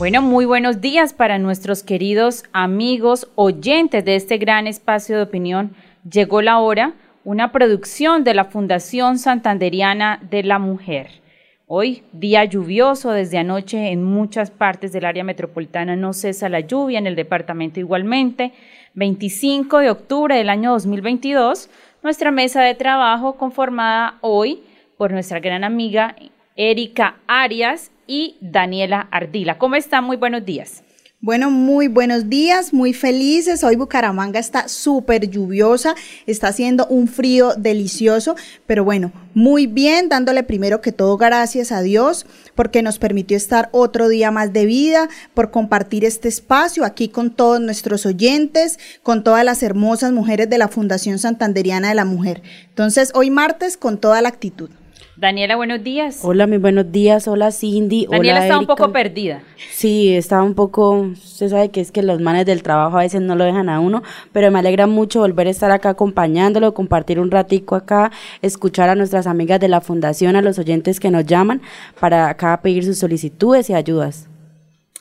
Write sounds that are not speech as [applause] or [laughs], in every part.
Bueno, muy buenos días para nuestros queridos amigos oyentes de este gran espacio de opinión. Llegó la hora, una producción de la Fundación Santanderiana de la Mujer. Hoy, día lluvioso desde anoche en muchas partes del área metropolitana, no cesa la lluvia, en el departamento igualmente. 25 de octubre del año 2022, nuestra mesa de trabajo conformada hoy por nuestra gran amiga Erika Arias y Daniela Ardila. ¿Cómo están? Muy buenos días. Bueno, muy buenos días, muy felices. Hoy Bucaramanga está súper lluviosa, está haciendo un frío delicioso, pero bueno, muy bien, dándole primero que todo gracias a Dios porque nos permitió estar otro día más de vida, por compartir este espacio aquí con todos nuestros oyentes, con todas las hermosas mujeres de la Fundación Santanderiana de la Mujer. Entonces, hoy martes con toda la actitud. Daniela, buenos días. Hola, muy buenos días. Hola, Cindy. Daniela está un poco perdida. Sí, estaba un poco, usted sabe que es que los manes del trabajo a veces no lo dejan a uno, pero me alegra mucho volver a estar acá acompañándolo, compartir un ratico acá, escuchar a nuestras amigas de la fundación, a los oyentes que nos llaman para acá pedir sus solicitudes y ayudas.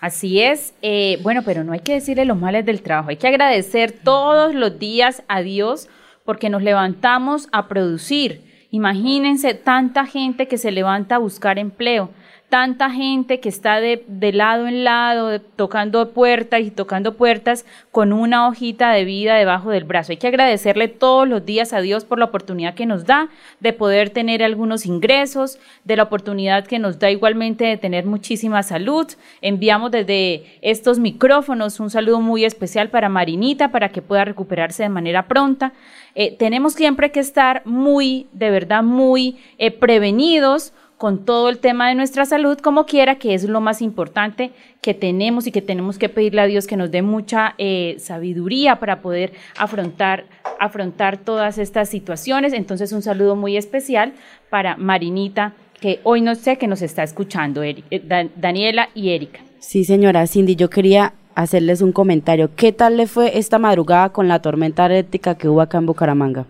Así es. Eh, bueno, pero no hay que decirle los males del trabajo, hay que agradecer todos los días a Dios porque nos levantamos a producir Imagínense tanta gente que se levanta a buscar empleo, tanta gente que está de, lado en lado, tocando puertas y tocando puertas con una hojita de vida debajo del brazo. Hay que agradecerle todos los días a Dios por la oportunidad que nos da de poder tener algunos ingresos, de la oportunidad que nos da igualmente de tener muchísima salud. Enviamos desde estos micrófonos un saludo muy especial para Marinita para que pueda recuperarse de manera pronta. Eh, tenemos siempre que estar muy, de verdad, muy eh, prevenidos con todo el tema de nuestra salud, como quiera, que es lo más importante que tenemos y que tenemos que pedirle a Dios que nos dé mucha eh, sabiduría para poder afrontar, afrontar todas estas situaciones. Entonces, un saludo muy especial para Marinita, que hoy no sé que nos está escuchando, Daniela y Erika. Sí, señora Cindy, yo quería hacerles un comentario. ¿Qué tal le fue esta madrugada con la tormenta eléctrica que hubo acá en Bucaramanga?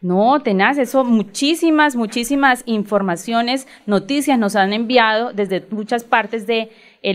No, tenaz, eso muchísimas, muchísimas informaciones, noticias nos han enviado desde muchas partes de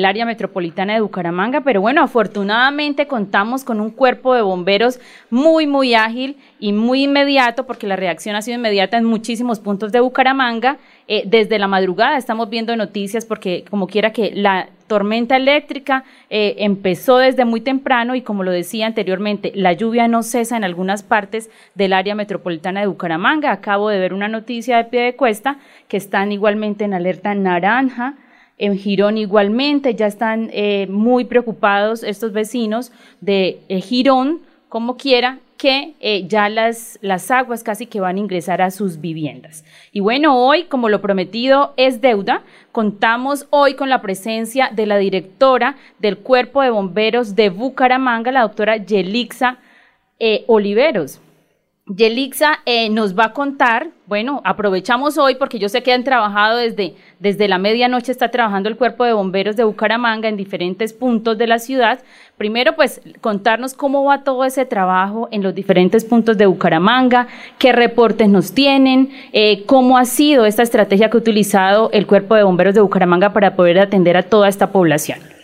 área metropolitana de Bucaramanga, pero bueno, afortunadamente contamos con un cuerpo de bomberos muy, muy ágil y muy inmediato, porque la reacción ha sido inmediata en muchísimos puntos de Bucaramanga. Eh, desde la madrugada estamos viendo noticias porque como quiera que la tormenta eléctrica eh, empezó desde muy temprano y como lo decía anteriormente, la lluvia no cesa en algunas partes del área metropolitana de Bucaramanga. Acabo de ver una noticia de pie de cuesta que están igualmente en alerta naranja en Girón igualmente ya están eh, muy preocupados estos vecinos de eh, Girón, como quiera, que eh, ya las, las aguas casi que van a ingresar a sus viviendas. Y bueno, hoy, como lo prometido es deuda, contamos hoy con la presencia de la directora del Cuerpo de Bomberos de Bucaramanga, la doctora Yelixa Oliveros. Yelixa eh, nos va a contar, bueno, aprovechamos hoy porque yo sé que han trabajado desde, desde la medianoche, está trabajando el cuerpo de bomberos de Bucaramanga en diferentes puntos de la ciudad. Primero, pues contarnos cómo va todo ese trabajo en los diferentes puntos de Bucaramanga, qué reportes nos tienen, eh, cómo ha sido esta estrategia que ha utilizado el cuerpo de bomberos de Bucaramanga para poder atender a toda esta población.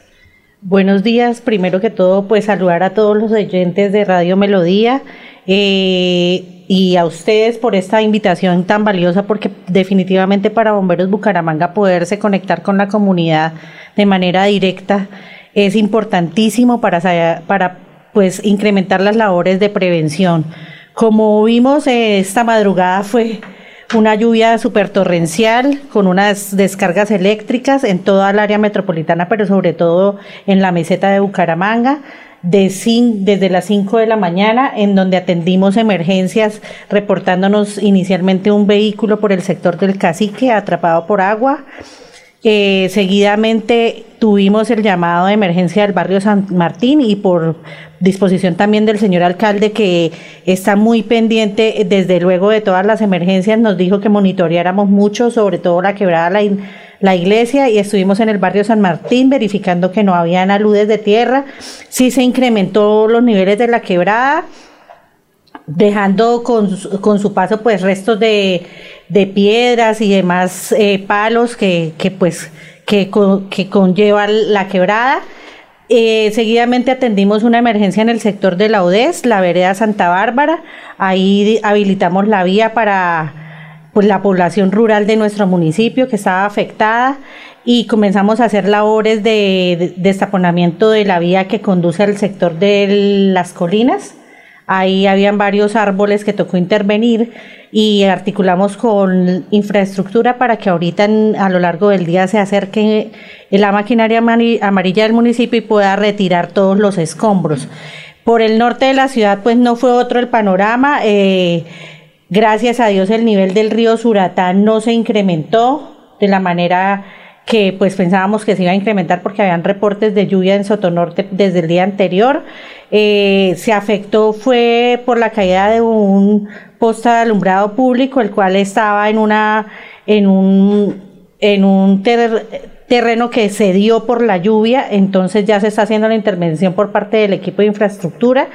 Buenos días, primero que todo, pues saludar a todos los oyentes de Radio Melodía. Eh, y a ustedes por esta invitación tan valiosa, porque definitivamente para Bomberos Bucaramanga poderse conectar con la comunidad de manera directa es importantísimo para, para pues, incrementar las labores de prevención. Como vimos esta madrugada fue una lluvia súper torrencial con unas descargas eléctricas en toda el área metropolitana, pero sobre todo en la meseta de Bucaramanga. De desde las 5 de la mañana, en donde atendimos emergencias, reportándonos inicialmente un vehículo por el sector del cacique atrapado por agua. Eh, seguidamente tuvimos el llamado de emergencia del barrio San Martín y por disposición también del señor alcalde que está muy pendiente desde luego de todas las emergencias, nos dijo que monitoreáramos mucho, sobre todo la quebrada la, la iglesia y estuvimos en el barrio San Martín verificando que no habían aludes de tierra, sí se incrementó los niveles de la quebrada dejando con, con, su paso pues restos de, de piedras y demás eh, palos que, que pues que, conlleva la quebrada. Eh, seguidamente atendimos una emergencia en el sector de la ODES, la vereda Santa Bárbara. Ahí habilitamos la vía para pues, la población rural de nuestro municipio que estaba afectada y comenzamos a hacer labores de destaponamiento de la vía que conduce al sector de las colinas Ahí habían varios árboles que tocó intervenir y articulamos con infraestructura para que ahorita a lo largo del día se acerque la maquinaria amarilla del municipio y pueda retirar todos los escombros. Por el norte de la ciudad pues no fue otro el panorama. Eh, gracias a Dios el nivel del río Suratán no se incrementó de la manera que pues pensábamos que se iba a incrementar porque habían reportes de lluvia en Sotonorte desde el día anterior. Eh, se afectó fue por la caída de un poste de alumbrado público, el cual estaba en una en un en un terreno que se dio por la lluvia, entonces ya se está haciendo la intervención por parte del equipo de infraestructura.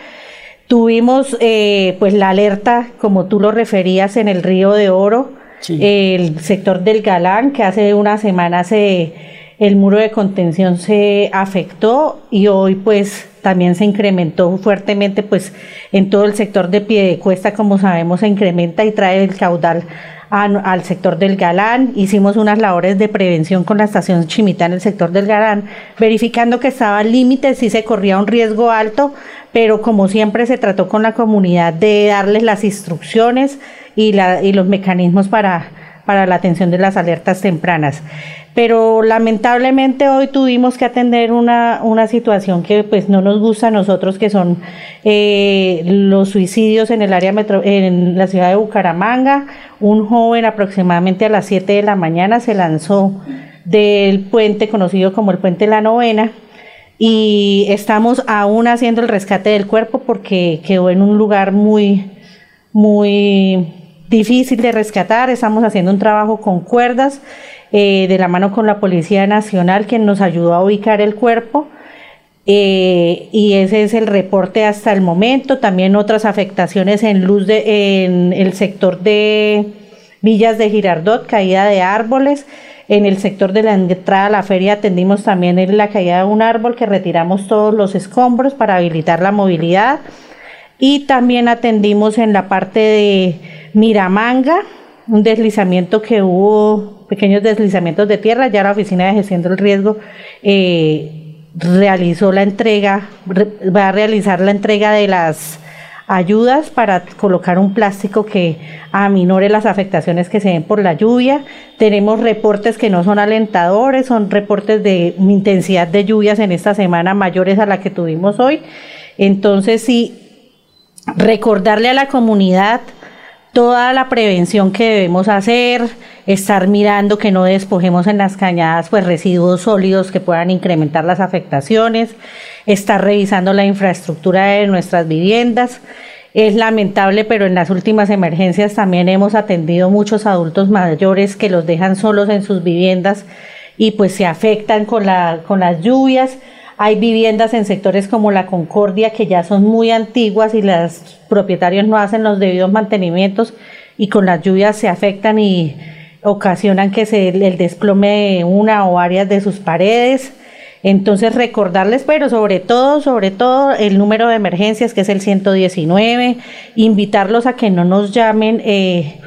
Tuvimos eh, pues la alerta, como tú lo referías, en el río de Oro, el sector del Galán, que hace una semana se, el muro de contención se afectó y hoy pues también se incrementó fuertemente pues en todo el sector de pie de cuesta, como sabemos, se incrementa y trae el caudal al sector del Galán. Hicimos unas labores de prevención con la estación Chimitá en el sector del Galán, verificando que estaba al límite, si se corría un riesgo alto, pero como siempre se trató con la comunidad de darles las instrucciones y, los mecanismos para, para la atención de las alertas tempranas. Pero lamentablemente hoy tuvimos que atender una, una situación que pues no nos gusta a nosotros, que son eh, los suicidios en el área metro, en la ciudad de Bucaramanga. Un joven aproximadamente a las 7 de la mañana se lanzó del puente conocido como el puente La Novena y estamos aún haciendo el rescate del cuerpo porque quedó en un lugar muy, muy difícil de rescatar. Estamos haciendo un trabajo con cuerdas eh, de la mano con la Policía Nacional que nos ayudó a ubicar el cuerpo. Eh, y ese es el reporte hasta el momento. También otras afectaciones en luz de, en el sector de Villas de Girardot, caída de árboles. En el sector de la entrada a la feria atendimos también la caída de un árbol que retiramos todos los escombros para habilitar la movilidad. Y también atendimos en la parte de Miramanga, un deslizamiento que hubo, pequeños deslizamientos de tierra. Ya la Oficina de Gestión del Riesgo eh, realizó la entrega, va a realizar la entrega de las ayudas para colocar un plástico que aminore las afectaciones que se den por la lluvia. Tenemos reportes que no son alentadores, son reportes de intensidad de lluvias en esta semana mayores a la que tuvimos hoy. Entonces, sí, recordarle a la comunidad toda la prevención que debemos hacer, estar mirando que no despojemos en las cañadas pues residuos sólidos que puedan incrementar las afectaciones, estar revisando la infraestructura de nuestras viviendas. Es lamentable, pero en las últimas emergencias también hemos atendido muchos adultos mayores que los dejan solos en sus viviendas y pues se afectan con, con las lluvias. Hay viviendas en sectores como la Concordia que ya son muy antiguas y los propietarios no hacen los debidos mantenimientos y con las lluvias se afectan y ocasionan que se el desplome una o varias de sus paredes. Entonces recordarles, pero sobre todo, sobre todo el número de emergencias que es el 119, invitarlos a que no nos llamen eh,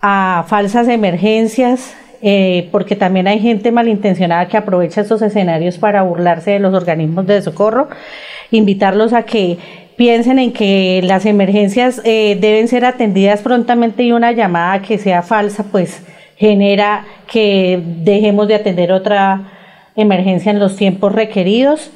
a falsas emergencias, eh, porque también hay gente malintencionada que aprovecha estos escenarios para burlarse de los organismos de socorro, invitarlos a que piensen en que las emergencias eh, deben ser atendidas prontamente y una llamada que sea falsa, pues genera que dejemos de atender otra emergencia en los tiempos requeridos.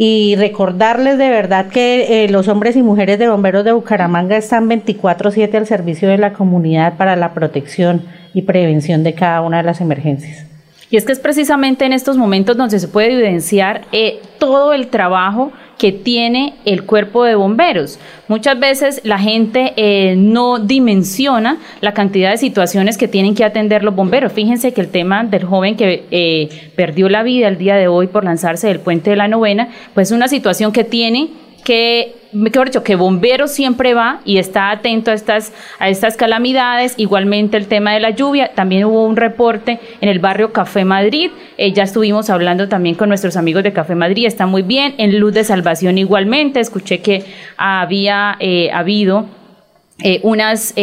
Y recordarles de verdad que eh, los hombres y mujeres de bomberos de Bucaramanga están 24/7 al servicio de la comunidad para la protección y prevención de cada una de las emergencias. Y es que es precisamente en estos momentos donde se puede evidenciar eh, todo el trabajo que tiene el cuerpo de bomberos. Muchas veces la gente eh, no dimensiona la cantidad de situaciones que tienen que atender los bomberos. Fíjense que el tema del joven que eh, perdió la vida el día de hoy por lanzarse del puente de la novena, pues es una situación que tiene que mejor dicho, que Bomberos siempre va y está atento a estas, a estas calamidades. Igualmente el tema de la lluvia, también hubo un reporte en el barrio Café Madrid, eh, ya estuvimos hablando también con nuestros amigos de Café Madrid, está muy bien. En Luz de Salvación igualmente, escuché que había eh, habido eh, unas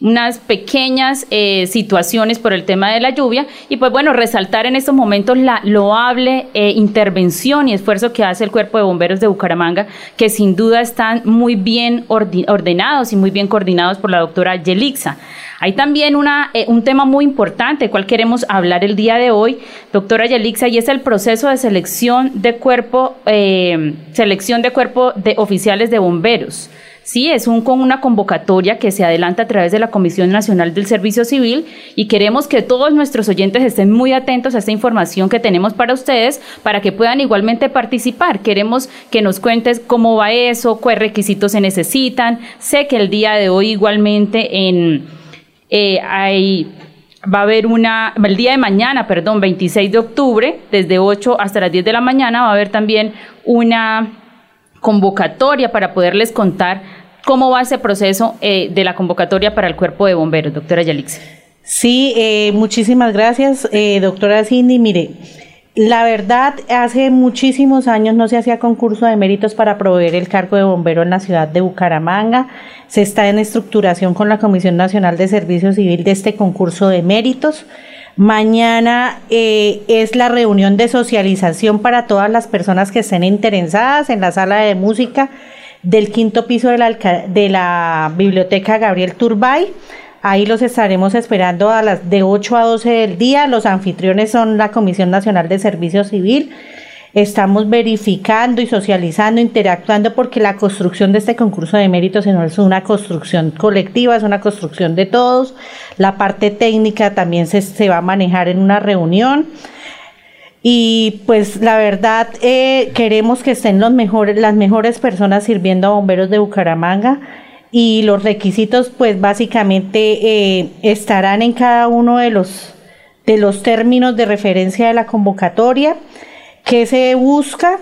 unas pequeñas eh, situaciones por el tema de la lluvia y pues bueno, resaltar en estos momentos la loable eh, intervención y esfuerzo que hace el Cuerpo de Bomberos de Bucaramanga, que sin duda están muy bien ordenados y muy bien coordinados por la doctora Yelixa. Hay también una, eh, un tema muy importante, cual queremos hablar el día de hoy, doctora Yelixa, y es el proceso de selección de cuerpo, selección de cuerpo de oficiales de bomberos. Sí, es un, con una convocatoria que se adelanta a través de la Comisión Nacional del Servicio Civil y queremos que todos nuestros oyentes estén muy atentos a esta información que tenemos para ustedes para que puedan igualmente participar. Queremos que nos cuentes cómo va eso, qué requisitos se necesitan. Sé que el día de hoy igualmente en eh, hay va a haber una, el día de mañana, perdón, 26 de octubre, desde 8 hasta las 10 de la mañana, va a haber también una convocatoria para poderles contar ¿Cómo va ese proceso eh, de la convocatoria para el cuerpo de bomberos, doctora Yalix? Sí, eh, muchísimas gracias, eh, doctora Cindy. Mire, la verdad, hace muchísimos años no se hacía concurso de méritos para proveer el cargo de bombero en la ciudad de Bucaramanga. Se está en estructuración con la Comisión Nacional de Servicio Civil de este concurso de méritos. Mañana es la reunión de socialización para todas las personas que estén interesadas en la sala de música del quinto piso de la, de la Biblioteca Gabriel Turbay. Ahí los estaremos esperando a las de 8 a 12 del día. Los anfitriones son la Comisión Nacional de Servicio Civil. Estamos verificando y socializando, interactuando, porque la construcción de este concurso de méritos no es una construcción colectiva, es una construcción de todos. La parte técnica también se, se va a manejar en una reunión. Y pues la verdad eh, queremos que estén los mejores, las mejores personas sirviendo a bomberos de Bucaramanga. Y los requisitos pues básicamente eh, estarán en cada uno de los, de los términos de referencia de la convocatoria. Que se busca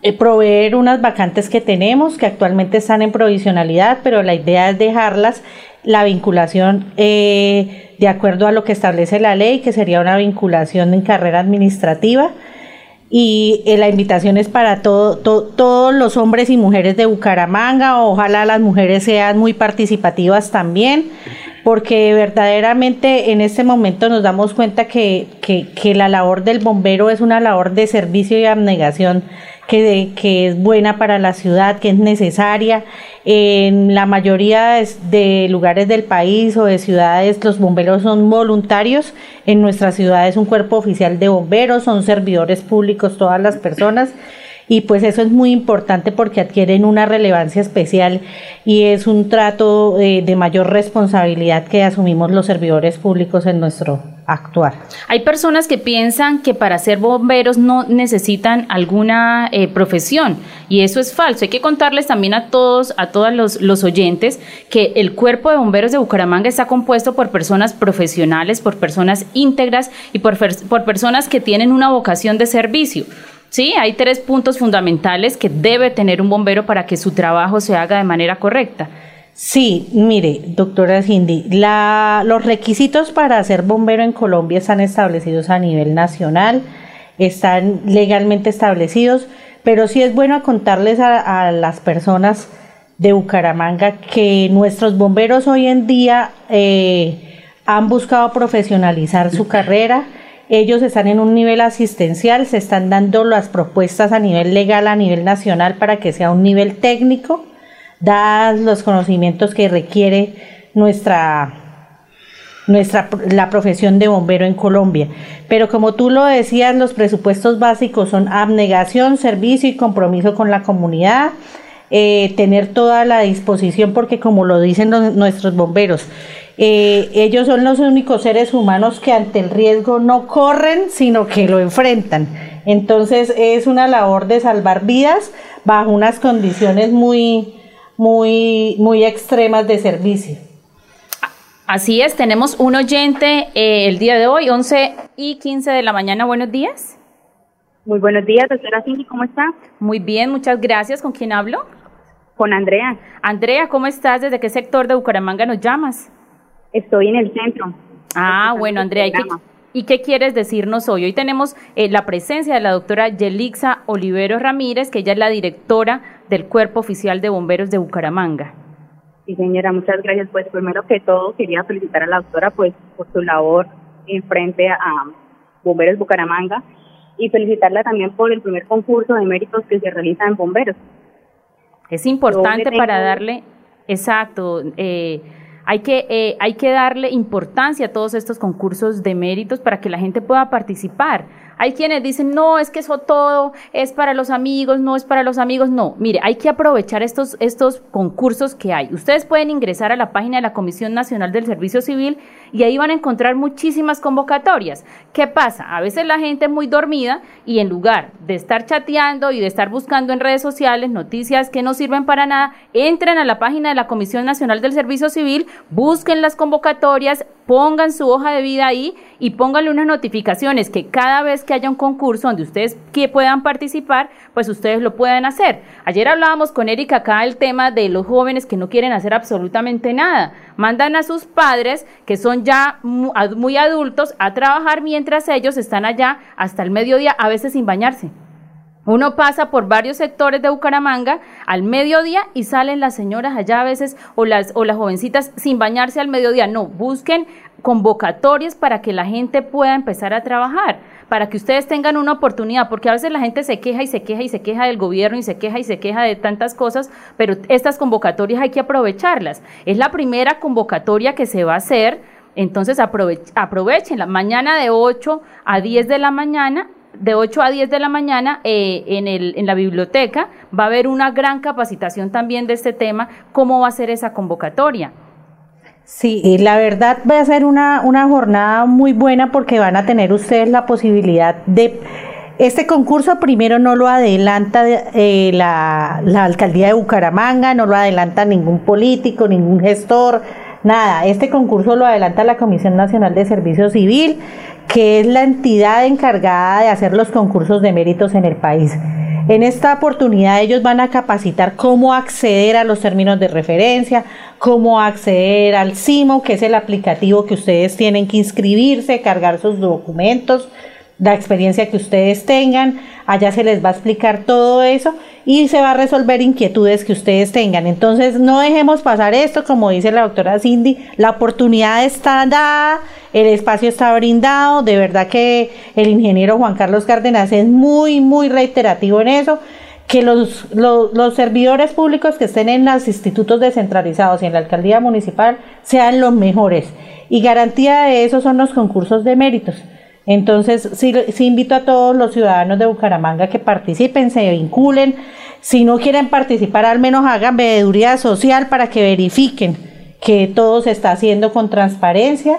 eh, proveer unas vacantes que tenemos que actualmente están en provisionalidad pero la idea es dejarlas la vinculación eh, de acuerdo a lo que establece la ley, que sería una vinculación en carrera administrativa. Y eh, la invitación es para todo, todos los hombres y mujeres de Bucaramanga, ojalá las mujeres sean muy participativas también, porque verdaderamente en este momento nos damos cuenta que, que, que la labor del bombero es una labor de servicio y abnegación que, que es buena para la ciudad, que es necesaria. En la mayoría de, lugares del país o de ciudades los bomberos son voluntarios. En nuestra ciudad es un cuerpo oficial de bomberos, son servidores públicos todas las personas y pues eso es muy importante porque adquieren una relevancia especial y es un trato eh, de mayor responsabilidad que asumimos los servidores públicos en nuestro actuar. Hay personas que piensan que para ser bomberos no necesitan alguna eh, profesión y eso es falso. Hay que contarles también a todos, a todos los, los oyentes, que el cuerpo de bomberos de Bucaramanga está compuesto por personas profesionales, por personas íntegras y por, por personas que tienen una vocación de servicio. Sí, hay tres puntos fundamentales que debe tener un bombero para que su trabajo se haga de manera correcta. Sí, mire, doctora Cindy, la, los requisitos para ser bombero en Colombia están establecidos a nivel nacional, están legalmente establecidos, pero sí es bueno contarles a, las personas de Bucaramanga que nuestros bomberos hoy en día eh, han buscado profesionalizar su carrera. Ellos están en un nivel asistencial, se están dando las propuestas a nivel legal, a nivel nacional, para que sea un nivel técnico, dados los conocimientos que requiere nuestra nuestra la profesión de bombero en Colombia. Pero como tú lo decías, los presupuestos básicos son abnegación, servicio y compromiso con la comunidad, eh, tener toda la disposición, porque como lo dicen nuestros bomberos, eh, ellos son los únicos seres humanos que ante el riesgo no corren, sino que lo enfrentan. Entonces es una labor de salvar vidas bajo unas condiciones muy, muy, muy extremas de servicio. Así es, tenemos un oyente eh, el día de hoy, 11 y 15 de la mañana. Buenos días. Muy buenos días, doctora Cindy, ¿cómo está? Muy bien, muchas gracias. ¿Con quién hablo? Con Andrea. Andrea, ¿cómo estás? ¿Desde qué sector de Bucaramanga nos llamas? Estoy en el centro. Ah, bueno, Andrea, ¿y qué, ¿y qué, quieres decirnos hoy? Hoy tenemos eh, la presencia de la doctora Yelixa Olivero Ramírez, que ella es la directora del Cuerpo Oficial de Bomberos de Bucaramanga. Sí, señora, muchas gracias. Pues primero que todo quería felicitar a la doctora pues por su labor en frente a Bomberos Bucaramanga y felicitarla también por el primer concurso de méritos que se realiza en Bomberos. Es importante para darle, exacto, eh, hay que, eh, hay que darle importancia a todos estos concursos de méritos para que la gente pueda participar. Hay quienes dicen, no, es que eso todo es para los amigos, no es para los amigos. No, mire, hay que aprovechar estos, estos concursos que hay. Ustedes pueden ingresar a la página de la Comisión Nacional del Servicio Civil y ahí van a encontrar muchísimas convocatorias. ¿Qué pasa? A veces la gente es muy dormida y en lugar de estar chateando y de estar buscando en redes sociales noticias que no sirven para nada, entren a la página de la Comisión Nacional del Servicio Civil, busquen las convocatorias, pongan su hoja de vida ahí y pónganle unas notificaciones que cada vez que haya un concurso donde ustedes que puedan participar, pues ustedes lo puedan hacer. Ayer hablábamos con Erika acá el tema de los jóvenes que no quieren hacer absolutamente nada. Mandan a sus padres, que son ya muy adultos, a trabajar mientras ellos están allá hasta el mediodía, a veces sin bañarse. Uno pasa por varios sectores de Bucaramanga al mediodía y salen las señoras allá a veces o las, o las jovencitas sin bañarse al mediodía. No, busquen convocatorias para que la gente pueda empezar a trabajar, para que ustedes tengan una oportunidad, porque a veces la gente se queja y se queja y se queja del gobierno y se queja y se queja de tantas cosas, pero estas convocatorias hay que aprovecharlas. Es la primera convocatoria que se va a hacer, entonces aprovechenla. Mañana de 8 a 10 de la mañana de 8 a 10 de la mañana eh, en, el, en la biblioteca va a haber una gran capacitación también de este tema, cómo va a ser esa convocatoria. Sí, la verdad va a ser una, una jornada muy buena porque van a tener ustedes la posibilidad de... Este concurso primero no lo adelanta eh, la, la alcaldía de Bucaramanga, no lo adelanta ningún político, ningún gestor, nada. Este concurso lo adelanta la Comisión Nacional de Servicio Civil que es la entidad encargada de hacer los concursos de méritos en el país. En esta oportunidad ellos van a capacitar cómo acceder a los términos de referencia, cómo acceder al CIMO, que es el aplicativo que ustedes tienen que inscribirse, cargar sus documentos, la experiencia que ustedes tengan, allá se les va a explicar todo eso y se va a resolver inquietudes que ustedes tengan. Entonces no dejemos pasar esto, como dice la doctora Cindy, la oportunidad está dada, el espacio está brindado, de verdad que el ingeniero Juan Carlos Cárdenas es muy, muy reiterativo en eso que los, los, servidores públicos que estén en los institutos descentralizados y en la alcaldía municipal sean los mejores. Y garantía de eso son los concursos de méritos. Entonces, sí, invito a todos los ciudadanos de Bucaramanga que participen, se vinculen. Si no quieren participar, al menos hagan veeduría social para que verifiquen que todo se está haciendo con transparencia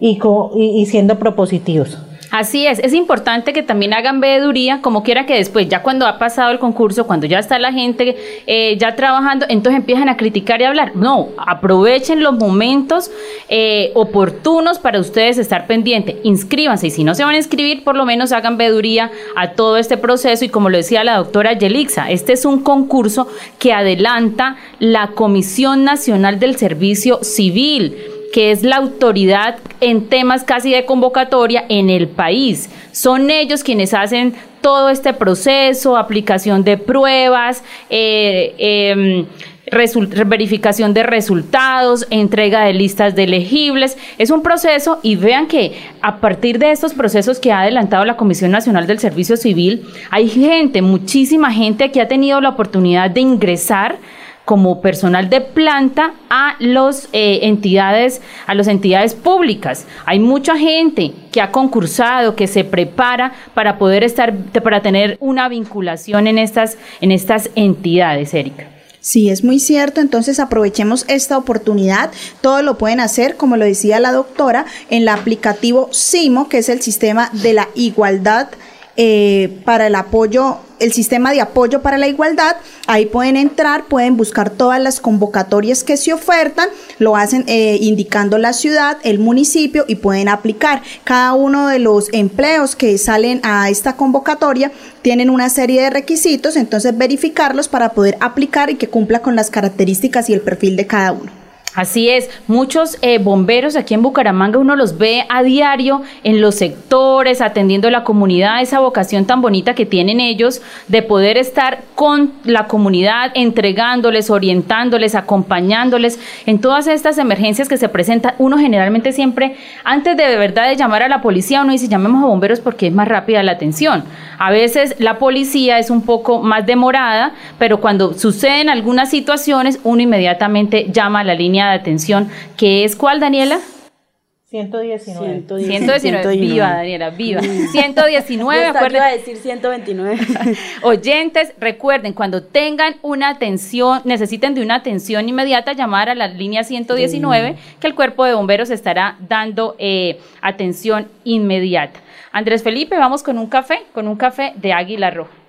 y, y siendo propositivos. Así es, es importante que también hagan veeduría, como quiera que después, ya cuando ha pasado el concurso, cuando ya está la gente eh, ya trabajando, entonces empiezan a criticar y hablar. No, aprovechen los momentos eh, oportunos para ustedes estar pendientes. Inscríbanse y si no se van a inscribir, por lo menos hagan veeduría a todo este proceso. Y como lo decía la doctora Yelixa, este es un concurso que adelanta la Comisión Nacional del Servicio Civil que es la autoridad en temas casi de convocatoria en el país. Son ellos quienes hacen todo este proceso, aplicación de pruebas, eh, em, verificación de resultados, entrega de listas de elegibles. Es un proceso y vean que a partir de estos procesos que ha adelantado la Comisión Nacional del Servicio Civil, hay gente, muchísima gente que ha tenido la oportunidad de ingresar como personal de planta a los eh, entidades a las entidades públicas hay mucha gente que ha concursado que se prepara para poder estar para tener una vinculación en estas en estas entidades Erika Sí, es muy cierto. Entonces aprovechemos esta oportunidad. Todo lo pueden hacer, como lo decía la doctora, en el aplicativo SIMO, que es el sistema de la igualdad eh, para el apoyo, el sistema de apoyo para la igualdad. Ahí pueden entrar, pueden buscar todas las convocatorias que se ofertan, lo hacen eh, indicando la ciudad, el municipio y pueden aplicar. Cada uno de los empleos que salen a esta convocatoria tienen una serie de requisitos, entonces verificarlos para poder aplicar y que cumpla con las características y el perfil de cada uno. Así es, muchos eh, bomberos aquí en Bucaramanga uno los ve a diario en los sectores, atendiendo a la comunidad, esa vocación tan bonita que tienen ellos de poder estar con la comunidad, entregándoles, orientándoles, acompañándoles en todas estas emergencias que se presentan. Uno generalmente siempre, antes de, de verdad de llamar a la policía, uno dice llamemos a bomberos porque es más rápida la atención. A veces la policía es un poco más demorada, pero cuando suceden algunas situaciones, uno inmediatamente llama a la línea de atención, que es cuál, Daniela? 119. 119. Viva, Daniela, viva. 119, acuérdense. a decir 129. [laughs] Oyentes, recuerden, cuando tengan una atención, necesiten de una atención inmediata, llamar a la línea 119, que el cuerpo de bomberos estará dando eh, atención inmediata. Andrés Felipe, vamos con un café, con un café de Águila Roja.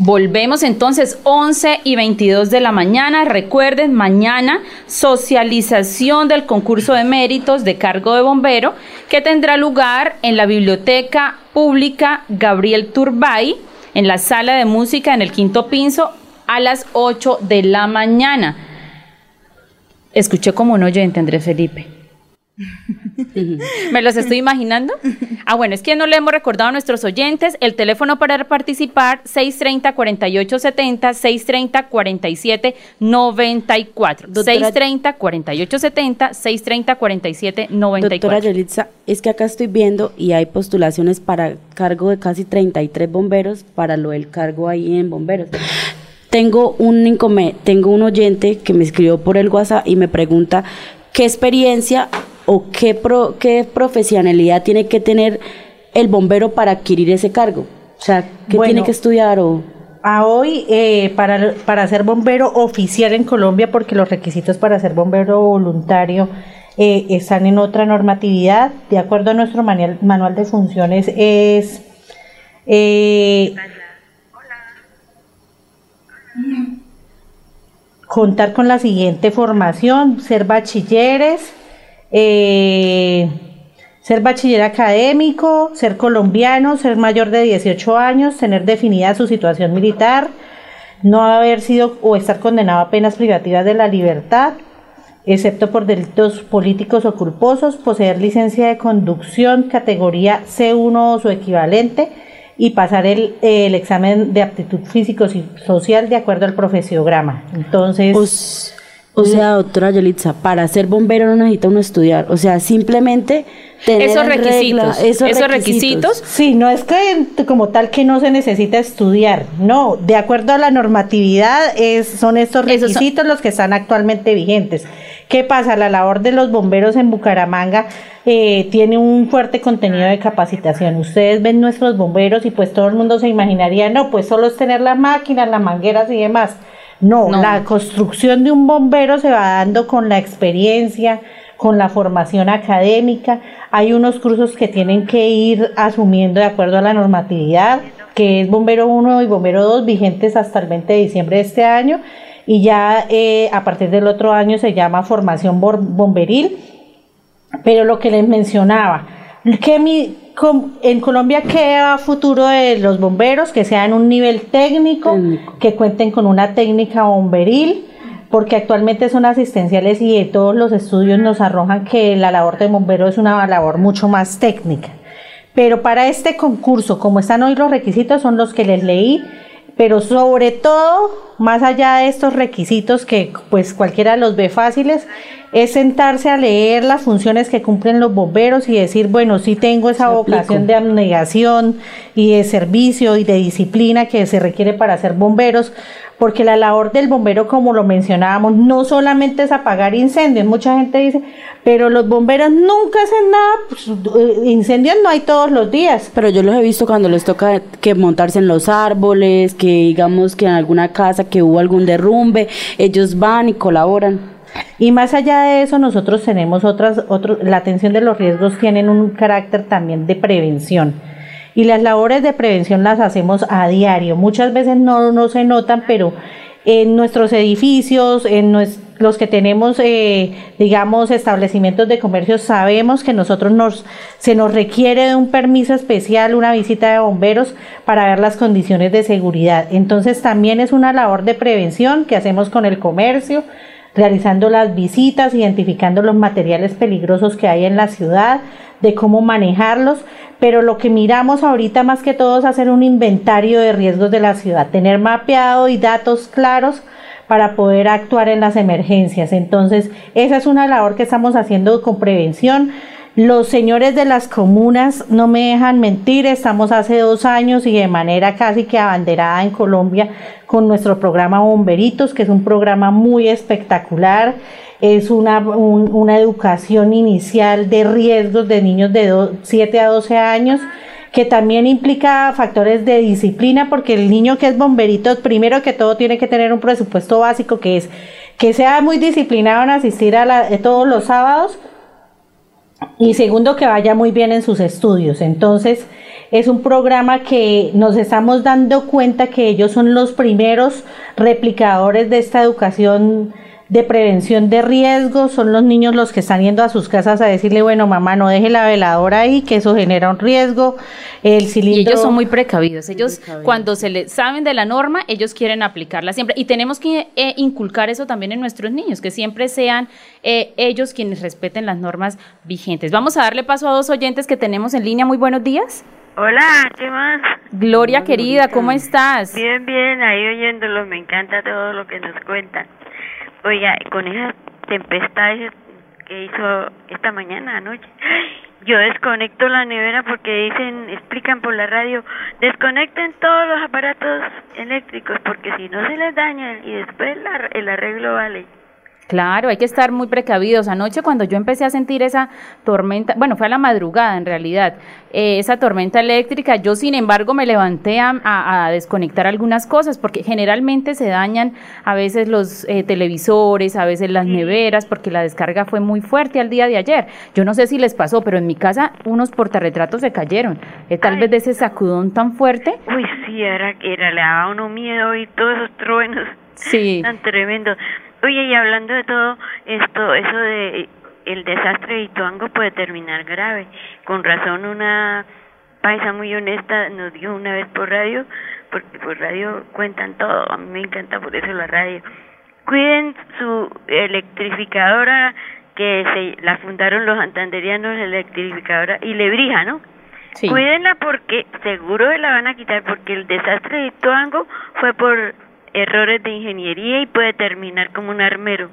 Volvemos entonces 11 y 22 de la mañana. Recuerden, mañana socialización del concurso de méritos de cargo de bombero que tendrá lugar en la Biblioteca Pública Gabriel Turbay, en la sala de música en el quinto piso a las 8 de la mañana. Escuché como un oyente, Andrés Felipe. [laughs] ¿Me los estoy imaginando? Ah, bueno, es que no le hemos recordado a nuestros oyentes el teléfono para participar 630-4870, 630-4794. 630-4870, 630-4794. Doctora Yelitza, es que acá estoy viendo y hay postulaciones para cargo de casi 33 bomberos para lo del cargo ahí en bomberos. Tengo un, tengo un oyente que me escribió por el WhatsApp y me pregunta qué experiencia o qué, qué profesionalidad tiene que tener el bombero para adquirir ese cargo? O sea, ¿qué tiene que estudiar o...? A hoy, eh, para, para ser bombero oficial en Colombia, porque los requisitos para ser bombero voluntario eh, están en otra normatividad, de acuerdo a nuestro manual, manual de funciones, es... Eh, contar con la siguiente formación, ser bachilleres, eh, ser bachiller académico, ser colombiano, ser mayor de 18 años, tener definida su situación militar, no haber sido o estar condenado a penas privativas de la libertad, excepto por delitos políticos o culposos, poseer licencia de conducción categoría C1 o su equivalente y pasar el, el examen de aptitud físico y social de acuerdo al profesiograma. Entonces... O sea, doctora Yolitza, para ser bombero no necesita uno estudiar, o sea, simplemente tener esos requisitos, esos, requisitos. Sí, no es que como tal que no se necesita estudiar, no, de acuerdo a la normatividad es, son estos requisitos los que están actualmente vigentes. ¿Qué pasa? La labor de los bomberos en Bucaramanga eh, tiene un fuerte contenido de capacitación. Ustedes ven nuestros bomberos y pues todo el mundo se imaginaría, no, pues solo es tener las máquinas, las mangueras y demás no, la construcción de un bombero se va dando con la experiencia, con la formación académica. Hay unos cursos que tienen que ir asumiendo de acuerdo a la normatividad. que es Bombero 1 y Bombero 2, vigentes hasta el 20 de diciembre de este año. Y ya eh, a partir del otro año se llama formación bomberil. Pero lo que les mencionaba, mi, en Colombia queda futuro de los bomberos, que sean un nivel técnico, que cuenten con una técnica bomberil, porque actualmente son asistenciales y todos los estudios nos arrojan que la labor de bombero es una labor mucho más técnica. Pero para este concurso, como están hoy los requisitos, son los que les leí, pero sobre todo, más allá de estos requisitos que pues cualquiera los ve fáciles, es sentarse a leer las funciones que cumplen los bomberos y decir, bueno, sí tengo esa vocación de abnegación y de servicio y de disciplina que se requiere para ser bomberos, porque la labor del bombero, como lo mencionábamos, no solamente es apagar incendios, mucha gente dice, pero los bomberos nunca hacen nada, pues, eh, incendios no hay todos los días. Pero yo los he visto cuando les toca que montarse en los árboles, que digamos que en alguna casa que hubo algún derrumbe, ellos van y colaboran. Y más allá de eso, nosotros tenemos otras, otros, la atención de los riesgos tienen un carácter también de prevención. Y las labores de prevención las hacemos a diario. Muchas veces no, no se notan, pero en nuestros edificios, en los que tenemos, eh, digamos, establecimientos de comercio, sabemos que nosotros nos, se nos requiere de un permiso especial, una visita de bomberos para ver las condiciones de seguridad. Entonces también es una labor de prevención que hacemos con el comercio, realizando las visitas, identificando los materiales peligrosos que hay en la ciudad, de cómo manejarlos, pero lo que miramos ahorita más que todo es hacer un inventario de riesgos de la ciudad, tener mapeado y datos claros para poder actuar en las emergencias. Entonces, esa es una labor que estamos haciendo con prevención. Los señores de las comunas no me dejan mentir, estamos hace dos años y de manera casi que abanderada en Colombia con nuestro programa Bomberitos, que es un programa muy espectacular. Es una, una educación inicial de riesgos de niños de 7 a 12 años que también implica factores de disciplina, porque el niño que es bomberito, primero que todo, tiene que tener un presupuesto básico que es que sea muy disciplinado en asistir a la, todos los sábados, y segundo, que vaya muy bien en sus estudios. Entonces, es un programa que nos estamos dando cuenta que ellos son los primeros replicadores de esta educación de prevención de riesgos, son los niños los que están yendo a sus casas a decirle, bueno, mamá, no deje la veladora ahí, que eso genera un riesgo, el cilindro... Y ellos son muy precavidos, ellos cuando se les saben de la norma, ellos quieren aplicarla siempre, y tenemos que eh, inculcar eso también en nuestros niños, que siempre sean eh, ellos quienes respeten las normas vigentes. Vamos a darle paso a dos oyentes que tenemos en línea, muy buenos días. Hola, ¿qué más? Gloria querida, ¿cómo estás? Bien, bien, ahí oyéndolo, me encanta todo lo que nos cuentan. Oiga, con esa tempestad que hizo esta mañana, anoche, yo desconecto la nevera porque dicen, explican por la radio, desconecten todos los aparatos eléctricos porque si no se les daña y después el arreglo vale. Claro, hay que estar muy precavidos. Anoche cuando yo empecé a sentir esa tormenta, bueno, fue a la madrugada en realidad, eh, esa tormenta eléctrica, yo sin embargo me levanté a, desconectar algunas cosas porque generalmente se dañan a veces los eh, televisores, a veces las neveras, porque la descarga fue muy fuerte al día de ayer. Yo no sé si les pasó, pero en mi casa unos portarretratos se cayeron, eh, tal vez de ese sacudón tan fuerte. Uy, sí, era que era, le daba uno miedo y todos esos truenos sí. tan tremendos. Oye, y hablando de todo esto, eso de el desastre de Ituango puede terminar grave. Con razón una paisa muy honesta nos dio una vez por radio, porque por radio cuentan todo, a mí me encanta por eso la radio. Cuiden su electrificadora que se la fundaron los antanderianos, la electrificadora, y Lebrija, ¿no? Sí. Cuídenla porque seguro la van a quitar porque el desastre de Ituango fue por errores de ingeniería y puede terminar como un armero.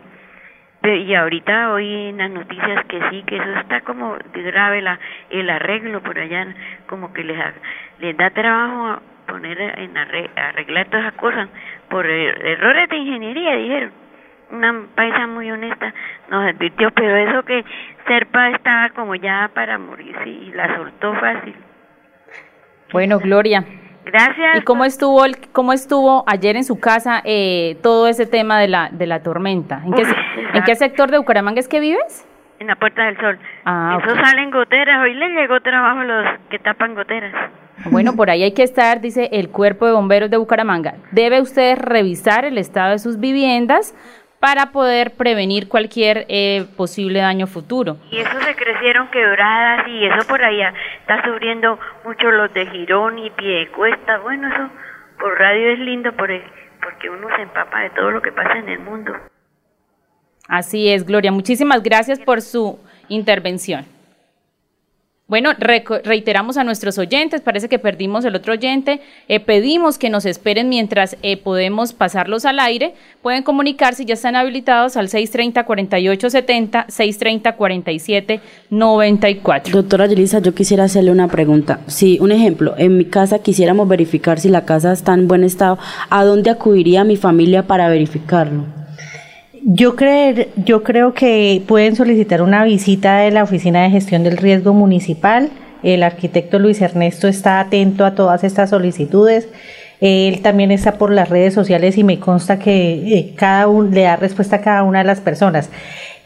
Y ahorita hoy en las noticias que sí, que eso está como grave la, el arreglo por allá, como que les, les da trabajo poner en arreglar todas esas cosas por er, errores de ingeniería, dijeron. Una paisa muy honesta nos advirtió, pero eso que Serpa estaba como ya para morirse y la soltó fácil. Bueno, Gloria, Gracias. ¿Y cómo estuvo el, cómo estuvo ayer en su casa eh, todo ese tema de la de la tormenta? ¿En qué, ¿en qué sector de Bucaramanga es que vives? En la Puerta del Sol. Ah, Eso salen goteras. Hoy le llegó trabajo a los que tapan goteras. Bueno, por ahí hay que estar, dice el Cuerpo de Bomberos de Bucaramanga. Debe usted revisar el estado de sus viviendas para poder prevenir cualquier eh, posible daño futuro. Y eso se crecieron quebradas y eso por allá está sufriendo mucho los de Girón y Piedecuesta. Bueno, eso por radio es lindo porque uno se empapa de todo lo que pasa en el mundo. Así es, Gloria. Muchísimas gracias por su intervención. Bueno, reiteramos a nuestros oyentes, parece que perdimos el otro oyente, eh, pedimos que nos esperen mientras eh, podemos pasarlos al aire, pueden comunicarse, ya están habilitados al 630-4870, 630-4794. Doctora Yelisa, yo quisiera hacerle una pregunta. Si, un ejemplo, en mi casa quisiéramos verificar si la casa está en buen estado, ¿a dónde acudiría mi familia para verificarlo? Yo, creer, yo creo que pueden solicitar una visita de la Oficina de Gestión del Riesgo Municipal. El arquitecto Luis Ernesto está atento a todas estas solicitudes. Él también está por las redes sociales y me consta que eh, cada uno le da respuesta a cada una de las personas.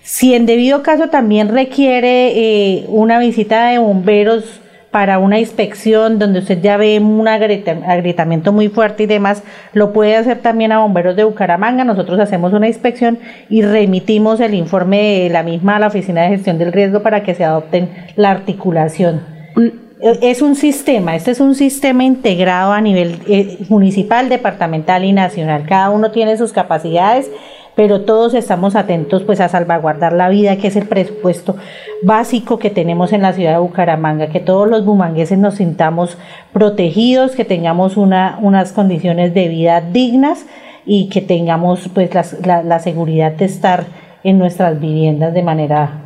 Si en debido caso también requiere eh, una visita de bomberos para una inspección donde usted ya ve un agrieta- agrietamiento muy fuerte y demás, lo puede hacer también a bomberos de Bucaramanga. Nosotros hacemos una inspección y remitimos el informe de la misma a la Oficina de Gestión del Riesgo para que se adopten la articulación. Eh, Es un sistema, este es un sistema integrado a nivel eh, municipal, departamental y nacional. Cada uno tiene sus capacidades, pero todos estamos atentos pues a salvaguardar la vida, que es el presupuesto básico que tenemos en la ciudad de Bucaramanga, que todos los bumangueses nos sintamos protegidos, que tengamos una, unas condiciones de vida dignas y que tengamos pues la, la seguridad de estar en nuestras viviendas de manera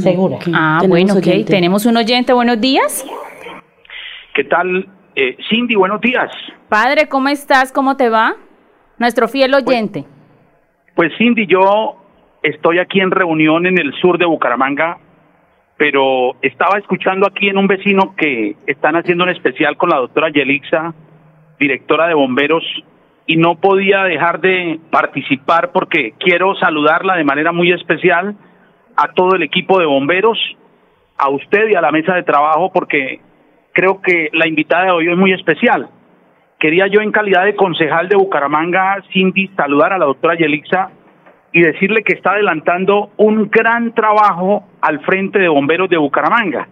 segura. Ah, Tenemos bueno, ok, oyente. tenemos un oyente, buenos días. ¿Qué tal? Eh, Cindy, buenos días. Padre, ¿cómo estás? ¿Cómo te va? Nuestro fiel oyente. Pues Cindy, yo estoy aquí en reunión en el sur de Bucaramanga, pero estaba escuchando aquí en un vecino que están haciendo un especial con la doctora Yelixa, directora de bomberos, y no podía dejar de participar porque quiero saludarla de manera muy especial a todo el equipo de bomberos, a usted y a la mesa de trabajo, porque creo que la invitada de hoy es muy especial. Quería yo en calidad de concejal de Bucaramanga, Cindy, saludar a la doctora Yelixa y decirle que está adelantando un gran trabajo al frente de bomberos de Bucaramanga.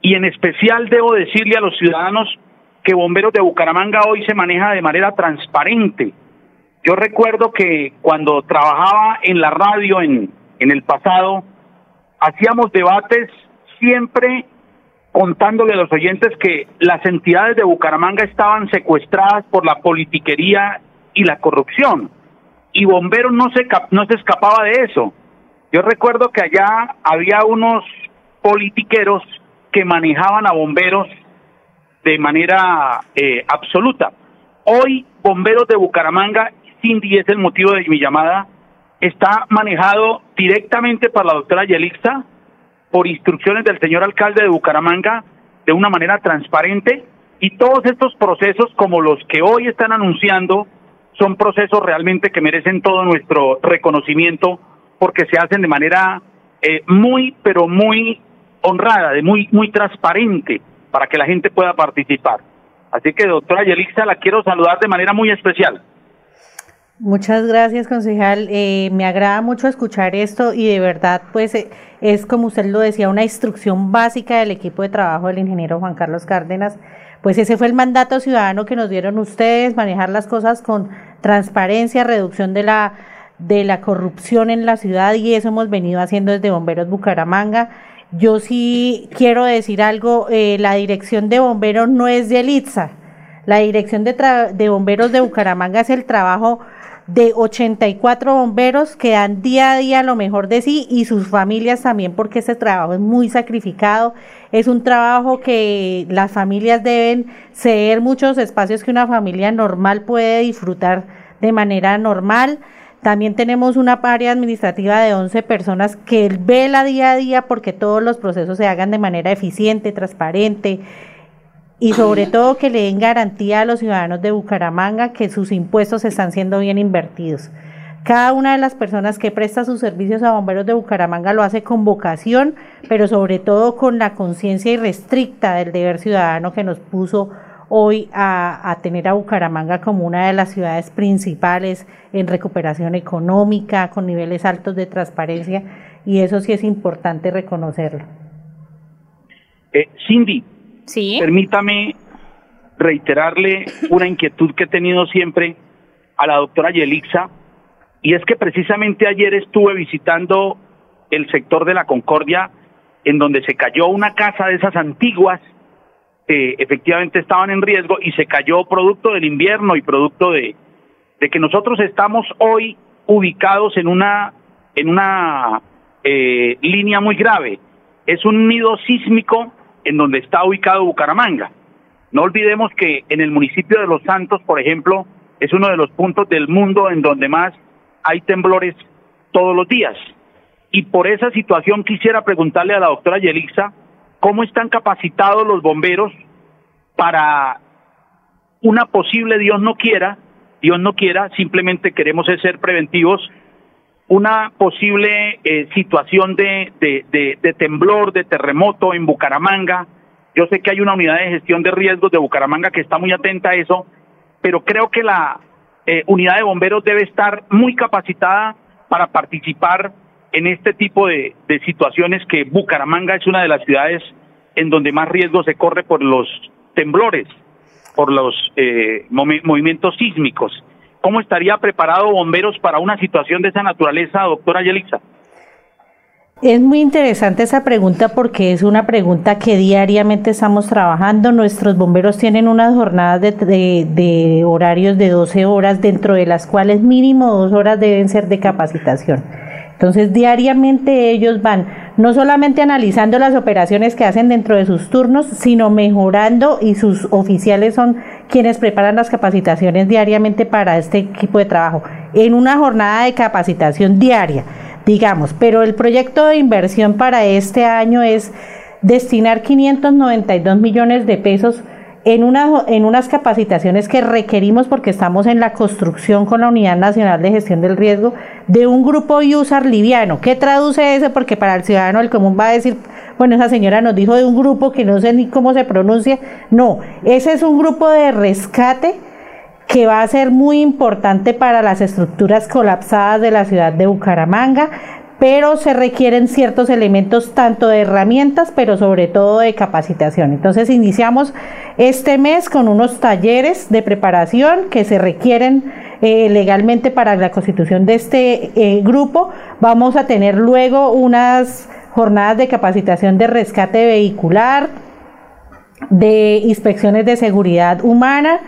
Y en especial debo decirle a los ciudadanos que Bomberos de Bucaramanga hoy se maneja de manera transparente. Yo recuerdo que cuando trabajaba en la radio en, en el pasado, hacíamos debates siempre contándole a los oyentes que las entidades de Bucaramanga estaban secuestradas por la politiquería y la corrupción. Y Bomberos no se, no se escapaba de eso. Yo recuerdo que allá había unos politiqueros que manejaban a bomberos de manera eh, absoluta. Hoy, Bomberos de Bucaramanga, Cindy es el motivo de mi llamada, está manejado directamente por la doctora Yelixa, por instrucciones del señor alcalde de Bucaramanga, de una manera transparente, y todos estos procesos, como los que hoy están anunciando, son procesos realmente que merecen todo nuestro reconocimiento, porque se hacen de manera eh, muy, pero muy honrada, de muy, muy transparente, para que la gente pueda participar. Así que, doctora Yelixa, la quiero saludar de manera muy especial. Muchas gracias, concejal. Eh, me agrada mucho escuchar esto y de verdad, pues eh, es como usted lo decía, una instrucción básica del equipo de trabajo del ingeniero Juan Carlos Cárdenas. Pues ese fue el mandato ciudadano que nos dieron ustedes, manejar las cosas con transparencia, reducción de la de la corrupción en la ciudad y eso hemos venido haciendo desde Bomberos Bucaramanga. Yo sí quiero decir algo, eh, la dirección de bomberos no es de Elitza. La dirección de, de bomberos de Bucaramanga es el trabajo de 84 bomberos que dan día a día lo mejor de sí y sus familias también porque este trabajo es muy sacrificado. Es un trabajo que las familias deben ceder muchos espacios que una familia normal puede disfrutar de manera normal. También tenemos una área administrativa de 11 personas que vela día a día porque todos los procesos se hagan de manera eficiente, transparente y sobre todo que le den garantía a los ciudadanos de Bucaramanga que sus impuestos están siendo bien invertidos. Cada una de las personas que presta sus servicios a bomberos de Bucaramanga lo hace con vocación, pero sobre todo con la conciencia irrestricta del deber ciudadano que nos puso hoy a, a, tener a Bucaramanga como una de las ciudades principales en recuperación económica, con niveles altos de transparencia, y eso sí es importante reconocerlo. Eh, Cindy, Permítame reiterarle una inquietud que he tenido siempre a la doctora Yelixa, y es que precisamente ayer estuve visitando el sector de la Concordia, en donde se cayó una casa de esas antiguas, que efectivamente estaban en riesgo, y se cayó producto del invierno y producto de, de que nosotros estamos hoy ubicados en una, en una eh, línea muy grave. Es un nido sísmico en donde está ubicado Bucaramanga. No olvidemos que en el municipio de Los Santos, por ejemplo, es uno de los puntos del mundo en donde más hay temblores todos los días. Y por esa situación quisiera preguntarle a la doctora Yelixa cómo están capacitados los bomberos para una posible, Dios no quiera, Dios no quiera, simplemente queremos ser preventivos, una posible eh, situación de, de, temblor, de terremoto en Bucaramanga. Yo sé que hay una unidad de gestión de riesgos de Bucaramanga que está muy atenta a eso, pero creo que la eh, unidad de bomberos debe estar muy capacitada para participar en este tipo de, de, situaciones que Bucaramanga es una de las ciudades en donde más riesgo se corre por los temblores, por los eh, movimientos sísmicos. ¿Cómo estaría preparado bomberos para una situación de esa naturaleza, doctora Yelixa? Es muy interesante esa pregunta porque es una pregunta que diariamente estamos trabajando. Nuestros bomberos tienen unas jornadas de, de, de, horarios de 12 horas, dentro de las cuales mínimo dos horas deben ser de capacitación. Entonces, diariamente ellos van no solamente analizando las operaciones que hacen dentro de sus turnos, sino mejorando y sus oficiales son quienes preparan las capacitaciones diariamente para este equipo de trabajo, en una jornada de capacitación diaria digamos, pero el proyecto de inversión para este año es destinar 592 millones de pesos en, una, en unas capacitaciones que requerimos porque estamos en la construcción con la Unidad Nacional de Gestión del Riesgo de un grupo USAR liviano. ¿Qué traduce eso? Porque para el ciudadano del común va a decir, bueno, esa señora nos dijo de un grupo que no sé ni cómo se pronuncia. No, ese es un grupo de rescate que va a ser muy importante para las estructuras colapsadas de la ciudad de Bucaramanga, pero se requieren ciertos elementos tanto de herramientas, pero sobre todo de capacitación. Entonces iniciamos este mes con unos talleres de preparación que se requieren eh, legalmente para la constitución de este eh, grupo. Vamos a tener luego unas jornadas de capacitación de rescate vehicular, de inspecciones de seguridad humana,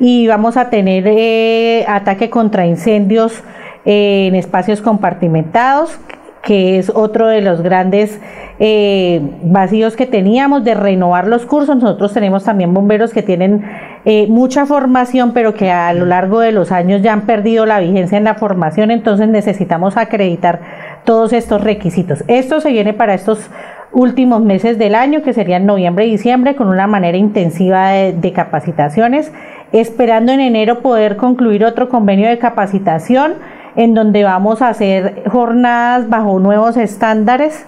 y vamos a tener eh, ataque contra incendios en espacios compartimentados, que es otro de los grandes eh, vacíos que teníamos de renovar los cursos. Nosotros tenemos también bomberos que tienen eh, mucha formación, pero que a lo largo de los años ya han perdido la vigencia en la formación, entonces necesitamos acreditar todos estos requisitos. Esto se viene para estos últimos meses del año, que serían noviembre y diciembre, con una manera intensiva de, de capacitaciones, esperando en enero poder concluir otro convenio de capacitación en donde vamos a hacer jornadas bajo nuevos estándares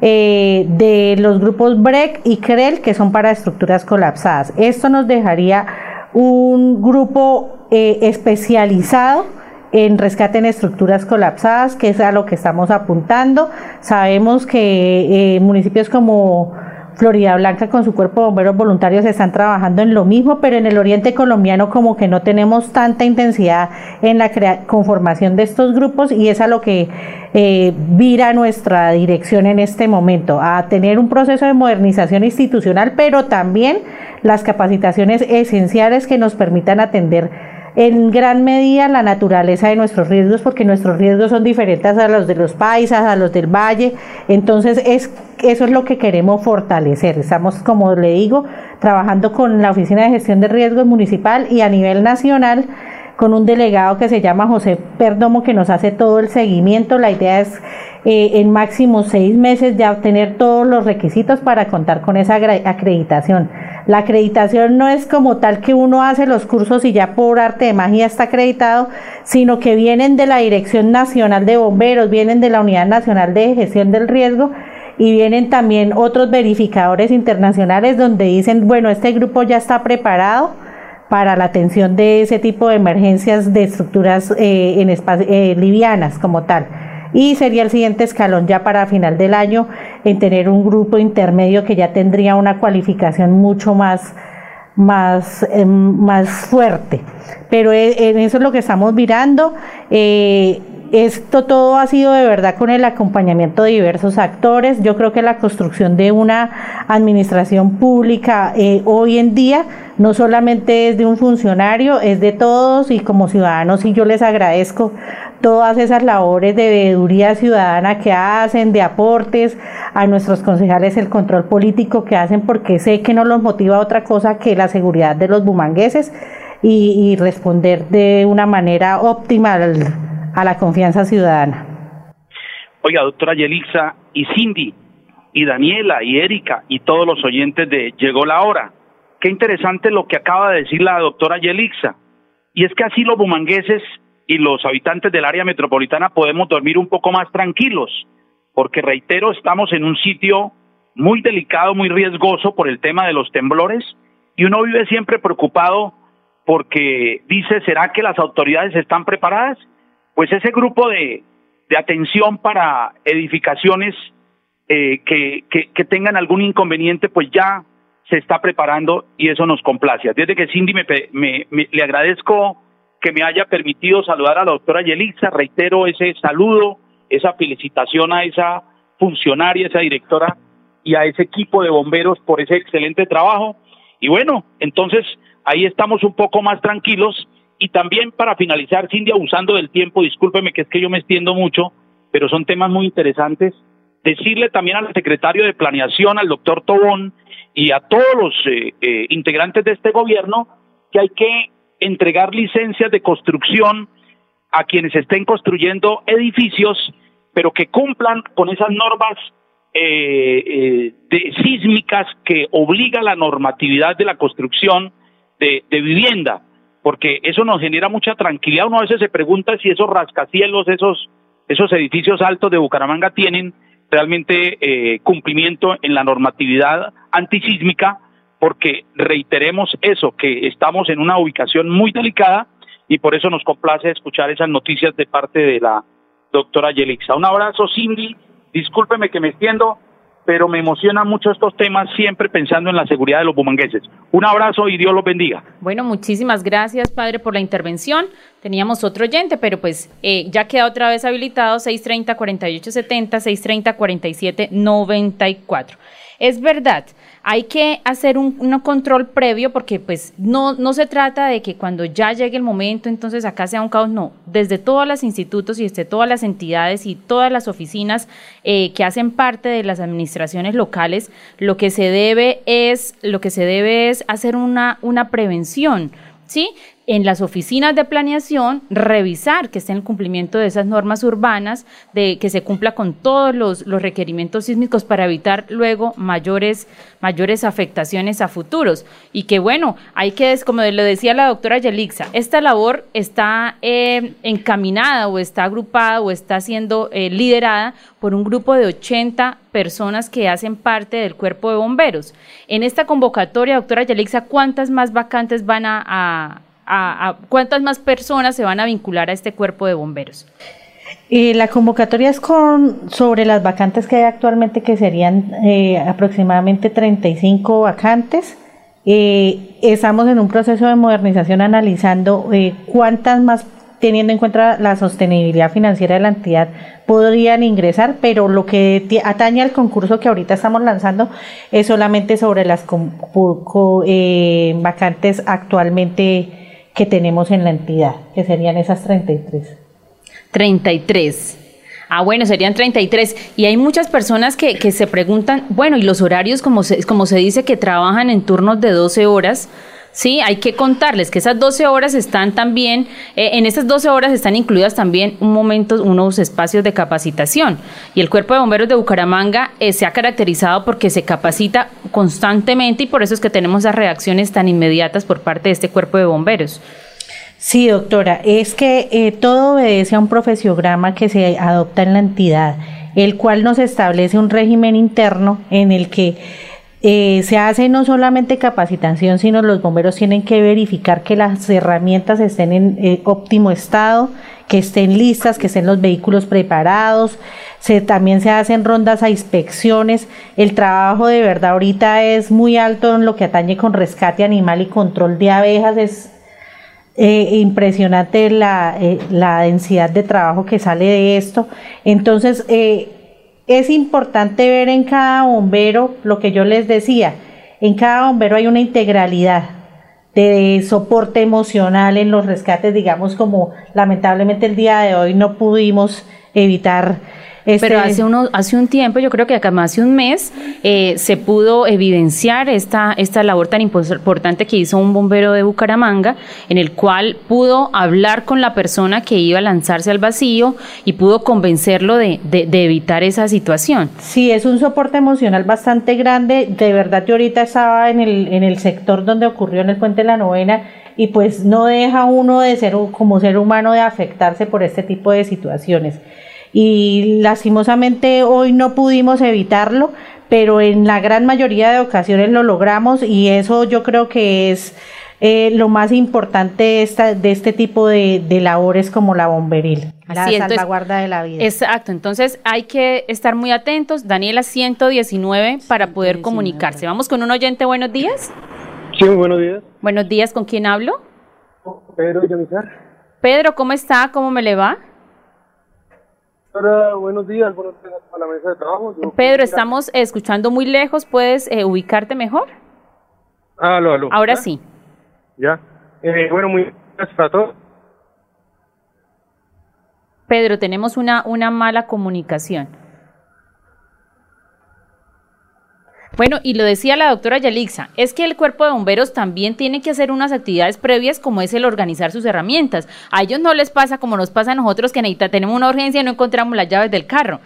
eh, de los grupos BREC y CREL, que son para estructuras colapsadas. Esto nos dejaría un grupo eh, especializado en rescate en estructuras colapsadas, que es a lo que estamos apuntando. Sabemos que eh, municipios como Florida Blanca con su cuerpo de bomberos voluntarios están trabajando en lo mismo, pero en el oriente colombiano como que no tenemos tanta intensidad en la conformación de estos grupos y es a lo que eh, vira nuestra dirección en este momento, a tener un proceso de modernización institucional, pero también las capacitaciones esenciales que nos permitan atender en gran medida la naturaleza de nuestros riesgos, porque nuestros riesgos son diferentes a los de los paisas, a los del valle. Entonces, es, eso es lo que queremos fortalecer. Estamos, como le digo, trabajando con la Oficina de Gestión de Riesgos Municipal y a nivel nacional con un delegado que se llama José Perdomo que nos hace todo el seguimiento. La idea es eh, en máximo seis meses ya obtener todos los requisitos para contar con esa acreditación. La acreditación no es como tal que uno hace los cursos y ya por arte de magia está acreditado, sino que vienen de la Dirección Nacional de Bomberos, vienen de la Unidad Nacional de Gestión del Riesgo y vienen también otros verificadores internacionales donde dicen, bueno, este grupo ya está preparado para la atención de ese tipo de emergencias de estructuras eh, en eh, livianas como tal y sería el siguiente escalón ya para final del año en tener un grupo intermedio que ya tendría una cualificación mucho más más, em, más fuerte. Pero e, eso es lo que estamos mirando. Eh, esto todo ha sido de verdad con el acompañamiento de diversos actores. Yo creo que la construcción de una administración pública eh, hoy en día no solamente es de un funcionario, es de todos y como ciudadanos y yo les agradezco todas esas labores de veeduría ciudadana que hacen, de aportes a nuestros concejales, el control político que hacen, porque sé que no los motiva otra cosa que la seguridad de los bumangueses y, y responder de una manera óptima al a la confianza ciudadana. Oiga, doctora Yelixa y Cindy y Daniela y Erika y todos los oyentes de Llegó la hora. Qué interesante lo que acaba de decir la doctora Yelixa. Y es que así los bumangueses y los habitantes del área metropolitana podemos dormir un poco más tranquilos, porque reitero, estamos en un sitio muy delicado, muy riesgoso por el tema de los temblores y uno vive siempre preocupado porque dice, ¿será que las autoridades están preparadas? Pues ese grupo de, de atención para edificaciones eh, que, que, tengan algún inconveniente, pues ya se está preparando y eso nos complace. Desde que Cindy me, me, le agradezco que me haya permitido saludar a la doctora Yelixa, reitero ese saludo, esa felicitación a esa funcionaria, esa directora y a ese equipo de bomberos por ese excelente trabajo. Y bueno, entonces ahí estamos un poco más tranquilos y también para finalizar, Cindy, abusando del tiempo, discúlpeme que es que yo me extiendo mucho, pero son temas muy interesantes, decirle también al secretario de Planeación, al doctor Tobón y a todos los eh, eh, integrantes de este gobierno que hay que entregar licencias de construcción a quienes estén construyendo edificios, pero que cumplan con esas normas eh, de, sísmicas que obliga la normatividad de la construcción de vivienda porque eso nos genera mucha tranquilidad. Uno a veces se pregunta si esos rascacielos, esos, esos edificios altos de Bucaramanga tienen realmente eh, cumplimiento en la normatividad antisísmica, porque reiteremos eso, que estamos en una ubicación muy delicada y por eso nos complace escuchar esas noticias de parte de la doctora Yelixa. Un abrazo, Cindy. Discúlpeme que me extiendo, pero me emocionan mucho estos temas siempre pensando en la seguridad de los bumangueses. Un abrazo y Dios los bendiga. Bueno, muchísimas gracias, padre, por la intervención. Teníamos otro oyente, pero pues eh, ya queda otra vez habilitado 630-4870, 630-4794. Es verdad, hay que hacer un, control previo porque pues no, no se trata de que cuando ya llegue el momento entonces acá sea un caos, no, desde todos los institutos y desde todas las entidades y todas las oficinas eh, que hacen parte de las administraciones locales, lo que se debe es, lo que se debe es hacer una, una prevención, ¿sí? En las oficinas de planeación revisar que esté en el cumplimiento de esas normas urbanas, de que se cumpla con todos los, requerimientos sísmicos para evitar luego mayores, mayores afectaciones a futuros. Y que bueno, hay que, como le decía la doctora Yelixa, esta labor está eh, encaminada o está agrupada o está siendo eh, liderada por un grupo de 80 personas que hacen parte del cuerpo de bomberos. En esta convocatoria, doctora Yelixa, ¿cuántas más vacantes van a, cuántas más personas se van a vincular a este cuerpo de bomberos. Eh, la convocatoria es con sobre las vacantes que hay actualmente, que serían eh, aproximadamente 35 vacantes. Eh, estamos en un proceso de modernización analizando cuántas más, teniendo en cuenta la sostenibilidad financiera de la entidad, podrían ingresar, pero lo que atañe al concurso que ahorita estamos lanzando es solamente sobre las vacantes actualmente que tenemos en la entidad, que serían esas 33. 33. Ah, bueno, serían 33. Y hay muchas personas que, se preguntan, bueno, y los horarios, como se, como se dice, que trabajan en turnos de 12 horas, Sí, hay que contarles que esas 12 horas están también, eh, en esas 12 horas están incluidas también un momento, unos espacios de capacitación. Y el Cuerpo de Bomberos de Bucaramanga eh, se ha caracterizado porque se capacita constantemente y por eso es que tenemos las reacciones tan inmediatas por parte de este Cuerpo de Bomberos. Sí, doctora, es que eh, todo obedece a un profesiograma que se adopta en la entidad, el cual nos establece un régimen interno en el que eh, se hace no solamente capacitación, sino los bomberos tienen que verificar que las herramientas estén en eh, óptimo estado, que estén listas, que estén los vehículos preparados. Se, también se hacen rondas a inspecciones. El trabajo de verdad ahorita es muy alto en lo que atañe con rescate animal y control de abejas. Es eh, impresionante la, la densidad de trabajo que sale de esto. Entonces, es importante ver en cada bombero lo que yo les decía, en cada bombero hay una integralidad de soporte emocional en los rescates, digamos como lamentablemente el día de hoy no pudimos evitar pero este, hace, uno, hace un tiempo, yo creo que acá más de un mes, eh, se pudo evidenciar esta, esta labor tan importante que hizo un bombero de Bucaramanga, en el cual pudo hablar con la persona que iba a lanzarse al vacío y pudo convencerlo de, de, evitar esa situación. Sí, es un soporte emocional bastante grande. De verdad, yo ahorita estaba en el, en el sector donde ocurrió en el puente de la novena y pues no deja uno de ser como ser humano de afectarse por este tipo de situaciones y lastimosamente hoy no pudimos evitarlo, pero en la gran mayoría de ocasiones lo logramos y eso yo creo que es eh, lo más importante de, esta, de este tipo de, labores como la bomberil, la salvaguarda de la vida. Exacto, entonces hay que estar muy atentos. Daniela 119 para poder comunicarse. Vamos con un oyente, buenos días. Sí, buenos días. Buenos días, ¿con quién hablo? Pedro Pedro, ¿cómo está? ¿Cómo me le va? Hola, buenos días, buenos días a la mesa de trabajo. Pedro, estamos escuchando muy lejos, ¿puedes eh, ubicarte mejor? Aló, aló. Ahora sí. Ya. Eh, bueno, muy gracias a todos. Pedro, tenemos una, una mala comunicación. Bueno, y lo decía la doctora Yalixa, es que el cuerpo de bomberos también tiene que hacer unas actividades previas como es el organizar sus herramientas. A ellos no les pasa como nos pasa a nosotros que necesita, tenemos una urgencia y no encontramos las llaves del carro.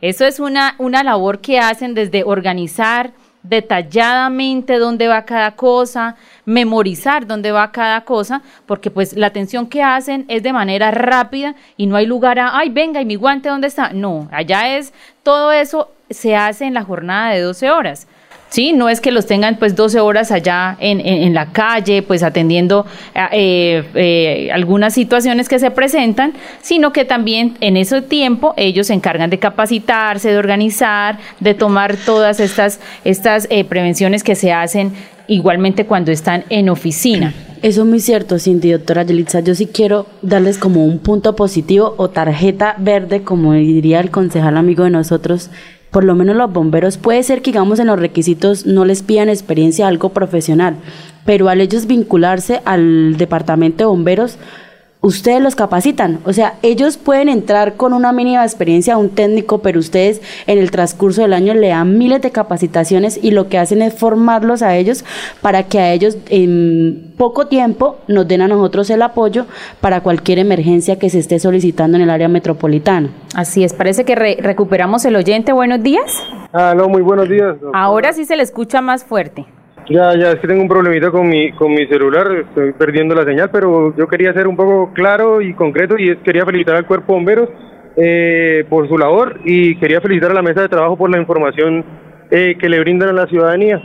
Eso es una, una labor que hacen desde organizar detalladamente dónde va cada cosa, memorizar dónde va cada cosa, porque pues la atención que hacen es de manera rápida y no hay lugar a, ay, venga, ¿y mi guante dónde está? No, allá es, todo eso se hace en la jornada de 12 horas. ¿Sí? No es que los tengan pues 12 horas allá en, en, la calle, pues atendiendo eh, eh, algunas situaciones que se presentan, sino que también en ese tiempo ellos se encargan de capacitarse, de organizar, de tomar todas estas, estas eh, prevenciones que se hacen igualmente cuando están en oficina. Eso es muy cierto, Cindy, doctora Yelitza. Yo sí quiero darles como un punto positivo o tarjeta verde, como diría el concejal amigo de nosotros, por lo menos los bomberos, puede ser que digamos en los requisitos no les pidan experiencia algo profesional, pero al ellos vincularse al departamento de bomberos, ustedes los capacitan. O sea, ellos pueden entrar con una mínima experiencia a un técnico, pero ustedes en el transcurso del año le dan miles de capacitaciones y lo que hacen es formarlos a ellos para que a ellos en poco tiempo nos den a nosotros el apoyo para cualquier emergencia que se esté solicitando en el área metropolitana. Así es, parece que recuperamos el oyente. Buenos días. Ah, no, muy buenos días. Ahora sí se le escucha más fuerte. Ya, ya, es que tengo un problemita con mi, con mi celular, estoy perdiendo la señal, pero yo quería ser un poco claro y concreto y quería felicitar al Cuerpo Bomberos eh, por su labor y quería felicitar a la mesa de trabajo por la información eh, que le brindan a la ciudadanía.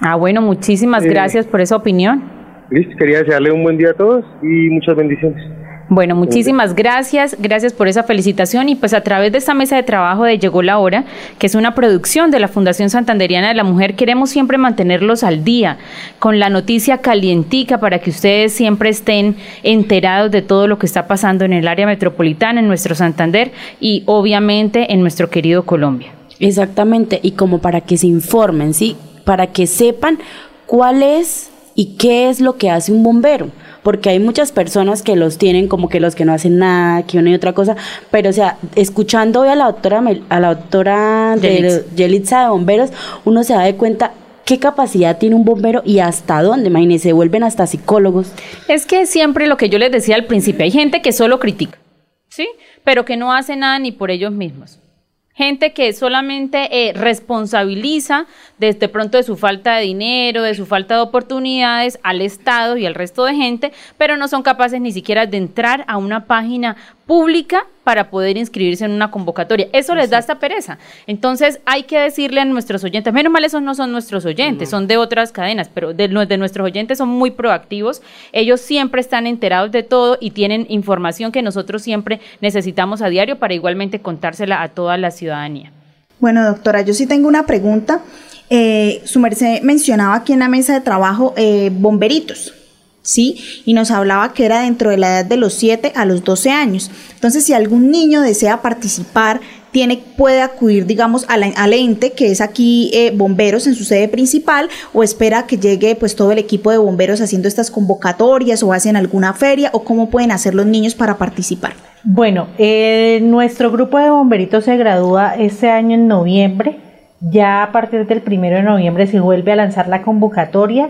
Ah, bueno, muchísimas eh, gracias por esa opinión. Listo, quería desearle un buen día a todos y muchas bendiciones. Bueno, muchísimas gracias, gracias por esa felicitación y pues a través de esta mesa de trabajo de Llegó la Hora, que es una producción de la Fundación Santanderiana de la Mujer, queremos siempre mantenerlos al día con la noticia calientica para que ustedes siempre estén enterados de todo lo que está pasando en el área metropolitana, en nuestro Santander y obviamente en nuestro querido Colombia. Exactamente, y como para que se informen, ¿sí? Para que sepan cuál es y qué es lo que hace un bombero porque hay muchas personas que los tienen como que los que no hacen nada, que una y otra cosa, pero o sea, escuchando hoy a la doctora a la doctora de Yelitza de Bomberos, uno se da de cuenta ¿qué capacidad tiene un bombero y hasta dónde? Imagínense, se vuelven hasta psicólogos. Es que siempre lo que yo les decía al principio, hay gente que solo critica, ¿sí? Pero que no hace nada ni por ellos mismos. Gente que solamente eh, responsabiliza desde pronto de su falta de dinero, de su falta de oportunidades al Estado y al resto de gente, pero no son capaces ni siquiera de entrar a una página pública para poder inscribirse en una convocatoria. Eso les da esta pereza. Entonces hay que decirle a nuestros oyentes, menos mal esos no son nuestros oyentes, son de otras cadenas, pero de, de nuestros oyentes son muy proactivos. Ellos siempre están enterados de todo y tienen información que nosotros siempre necesitamos a diario para igualmente contársela a toda la ciudadanía. Bueno, doctora, yo sí tengo una pregunta. Eh, su merced mencionaba aquí en la mesa de trabajo eh, bomberitos. ¿Sí? Y nos hablaba que era dentro de la edad de los 7 a los 12 años. Entonces, si algún niño desea participar, tiene, puede acudir, digamos, a la- al ente, que es aquí eh, bomberos en su sede principal, o espera que llegue pues todo el equipo de bomberos haciendo estas convocatorias o hacen alguna feria, o cómo pueden hacer los niños para participar. Bueno, eh, nuestro grupo de bomberitos se gradúa este año en noviembre. Ya a partir del primero de noviembre se vuelve a lanzar la convocatoria.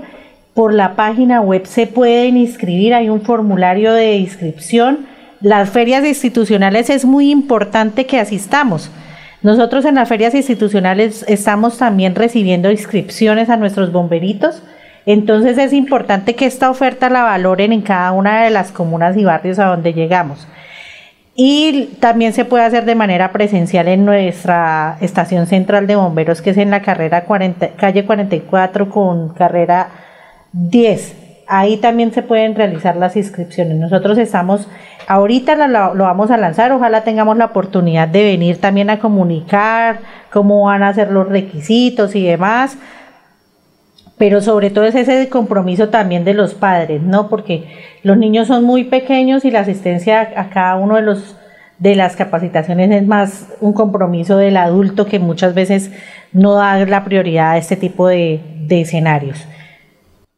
Por la página web se pueden inscribir, hay un formulario de inscripción. Las ferias institucionales es muy importante que asistamos. Nosotros en las ferias institucionales estamos también recibiendo inscripciones a nuestros bomberitos. Entonces es importante que esta oferta la valoren en cada una de las comunas y barrios a donde llegamos. Y también se puede hacer de manera presencial en nuestra estación central de bomberos, que es en la carrera 40, calle 44 con carrera 10. Ahí también se pueden realizar las inscripciones. Nosotros estamos, ahorita lo vamos a lanzar, ojalá tengamos la oportunidad de venir también a comunicar cómo van a ser los requisitos y demás pero sobre todo es ese compromiso también de los padres, ¿no? Porque los niños son muy pequeños y la asistencia a, a cada uno de los de las capacitaciones es más un compromiso del adulto que muchas veces no da la prioridad a este tipo de, de escenarios.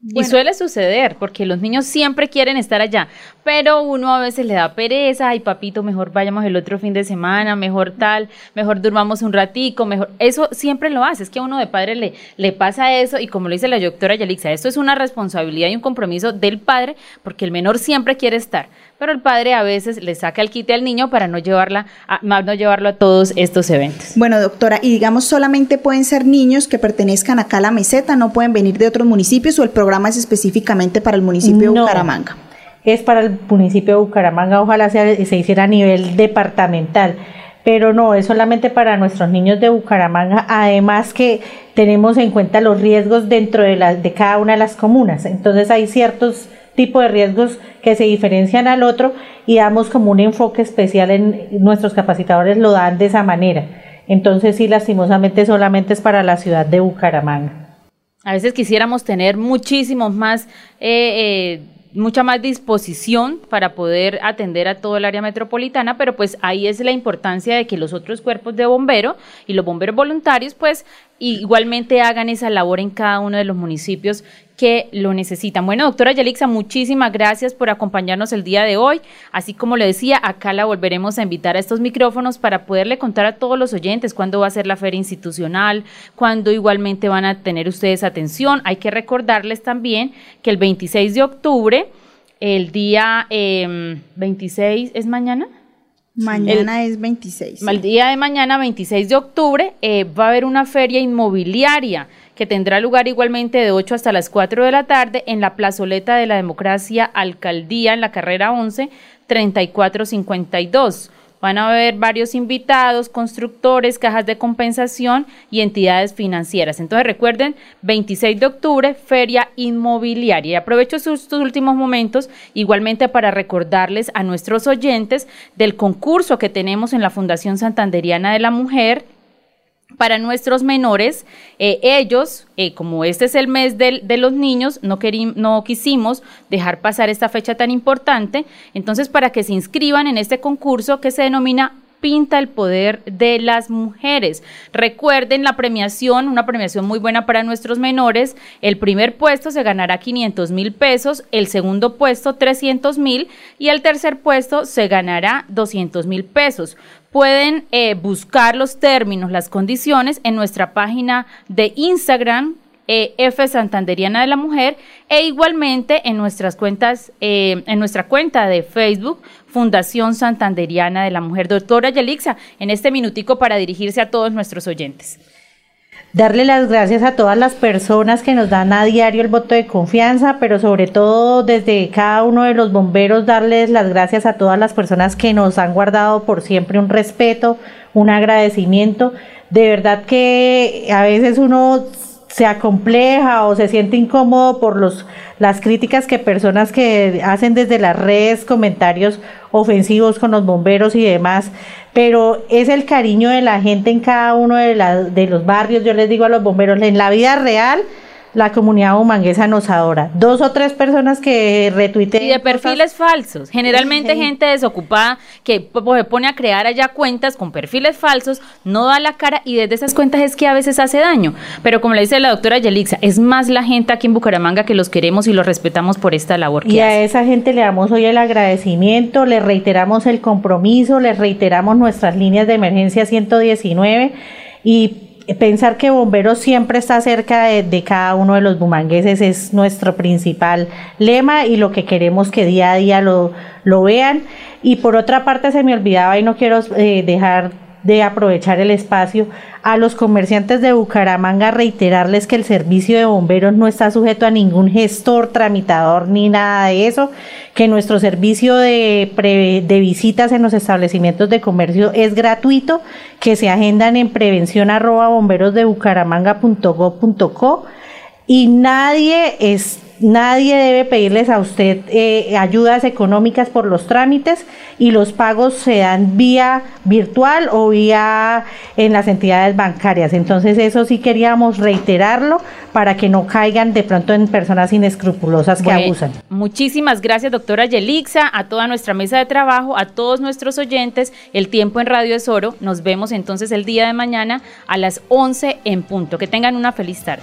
Y suele suceder, porque los niños siempre quieren estar allá, pero uno a veces le da pereza, ay papito, mejor vayamos el otro fin de semana, mejor tal, mejor durmamos un ratico, mejor, eso siempre lo hace, es que a uno de padre le, le pasa eso, y como lo dice la doctora Yalixa, esto es una responsabilidad y un compromiso del padre, porque el menor siempre quiere estar, pero el padre a veces le saca el quite al niño para no llevarla, a, no llevarlo a todos estos eventos. Bueno, doctora, y digamos solamente pueden ser niños que pertenezcan acá a la meseta, no pueden venir de otros municipios o el programa es específicamente para el municipio de. Bucaramanga. Es para el municipio de Bucaramanga, ojalá sea- se hiciera a nivel departamental, pero no, es solamente para nuestros niños de Bucaramanga, además que tenemos en cuenta los riesgos dentro de, la, de cada una de las comunas, entonces hay ciertos tipos de riesgos que se diferencian al otro y damos como un enfoque especial en nuestros capacitadores lo dan de esa manera. Entonces sí, lastimosamente solamente es para la ciudad de Bucaramanga. A veces quisiéramos tener muchísimos más, eh, eh, mucha más disposición para poder atender a todo el área metropolitana, pero pues ahí es la importancia de que los otros cuerpos de bombero y los bomberos voluntarios pues igualmente hagan esa labor en cada uno de los municipios que lo necesitan. Bueno, doctora Yelixa, muchísimas gracias por acompañarnos el día de hoy. Así como le decía, acá la volveremos a invitar a estos micrófonos para poderle contar a todos los oyentes cuándo va a ser la feria institucional, cuándo igualmente van a tener ustedes atención. Hay que recordarles también que el 26 de octubre, el día eh, 26, ¿es mañana? Mañana es 26. El día de mañana, 26 de octubre, eh, va a haber una feria inmobiliaria que tendrá lugar igualmente de 8 hasta las 4 de la tarde en la plazoleta de la democracia alcaldía en la carrera 11 3452. Van a haber varios invitados, constructores, cajas de compensación y entidades financieras. Entonces recuerden, 26 de octubre, feria inmobiliaria. Y aprovecho estos últimos momentos igualmente para recordarles a nuestros oyentes del concurso que tenemos en la Fundación Santanderiana de la Mujer para nuestros menores, eh, ellos, eh, como este es el mes de los niños, no, no quisimos dejar pasar esta fecha tan importante, entonces para que se inscriban en este concurso que se denomina Pinta el poder de las mujeres. Recuerden la premiación, una premiación muy buena para nuestros menores. El primer puesto se ganará 500 mil pesos, el segundo puesto 300 mil y el tercer puesto se ganará 200 mil pesos pueden eh, buscar los términos, las condiciones en nuestra página de Instagram EF Santanderiana de la Mujer e igualmente en nuestras cuentas, eh, en nuestra cuenta de Facebook, Fundación Santanderiana de la Mujer. Doctora Yelixa, en este minutico para dirigirse a todos nuestros oyentes. Darle las gracias a todas las personas que nos dan a diario el voto de confianza, pero sobre todo desde cada uno de los bomberos darles las gracias a todas las personas que nos han guardado por siempre un respeto, un agradecimiento. De verdad que a veces uno se acompleja o se siente incómodo por los, las críticas que personas que hacen desde las redes comentarios ofensivos con los bomberos y demás, pero es el cariño de la gente en cada uno de, de los barrios, yo les digo a los bomberos, en la vida real la comunidad humanguesa nos adora. Dos o tres personas que retuitean. Y de perfiles falsos. Generalmente gente desocupada que se pone a crear allá cuentas con perfiles falsos, no da la cara y desde esas cuentas es que a veces hace daño. Pero como le dice la doctora Yelixa, es más la gente aquí en Bucaramanga que los queremos y los respetamos por esta labor que Y a esa gente le damos hoy el agradecimiento, le reiteramos el compromiso, le reiteramos nuestras líneas de emergencia 119 y pensar que Bomberos siempre está cerca de, cada uno de los bumangueses es nuestro principal lema y lo que queremos que día a día lo, lo vean. Y por otra parte se me olvidaba y no quiero eh, dejar de aprovechar el espacio a los comerciantes de Bucaramanga reiterarles que el servicio de bomberos no está sujeto a ningún gestor, tramitador ni nada de eso, que nuestro servicio de, de visitas en los establecimientos de comercio es gratuito, que se agendan en prevención arroba bomberos de bucaramanga.go.co y nadie es nadie debe pedirles a usted eh, ayudas económicas por los trámites y los pagos se dan vía virtual o vía en las entidades bancarias. Entonces eso sí queríamos reiterarlo para que no caigan de pronto en personas inescrupulosas que abusan. Muchísimas gracias doctora Yelixa, a toda nuestra mesa de trabajo, a todos nuestros oyentes. El tiempo en Radio es oro. Nos vemos entonces el día de mañana a las 11 en punto. Que tengan una feliz tarde.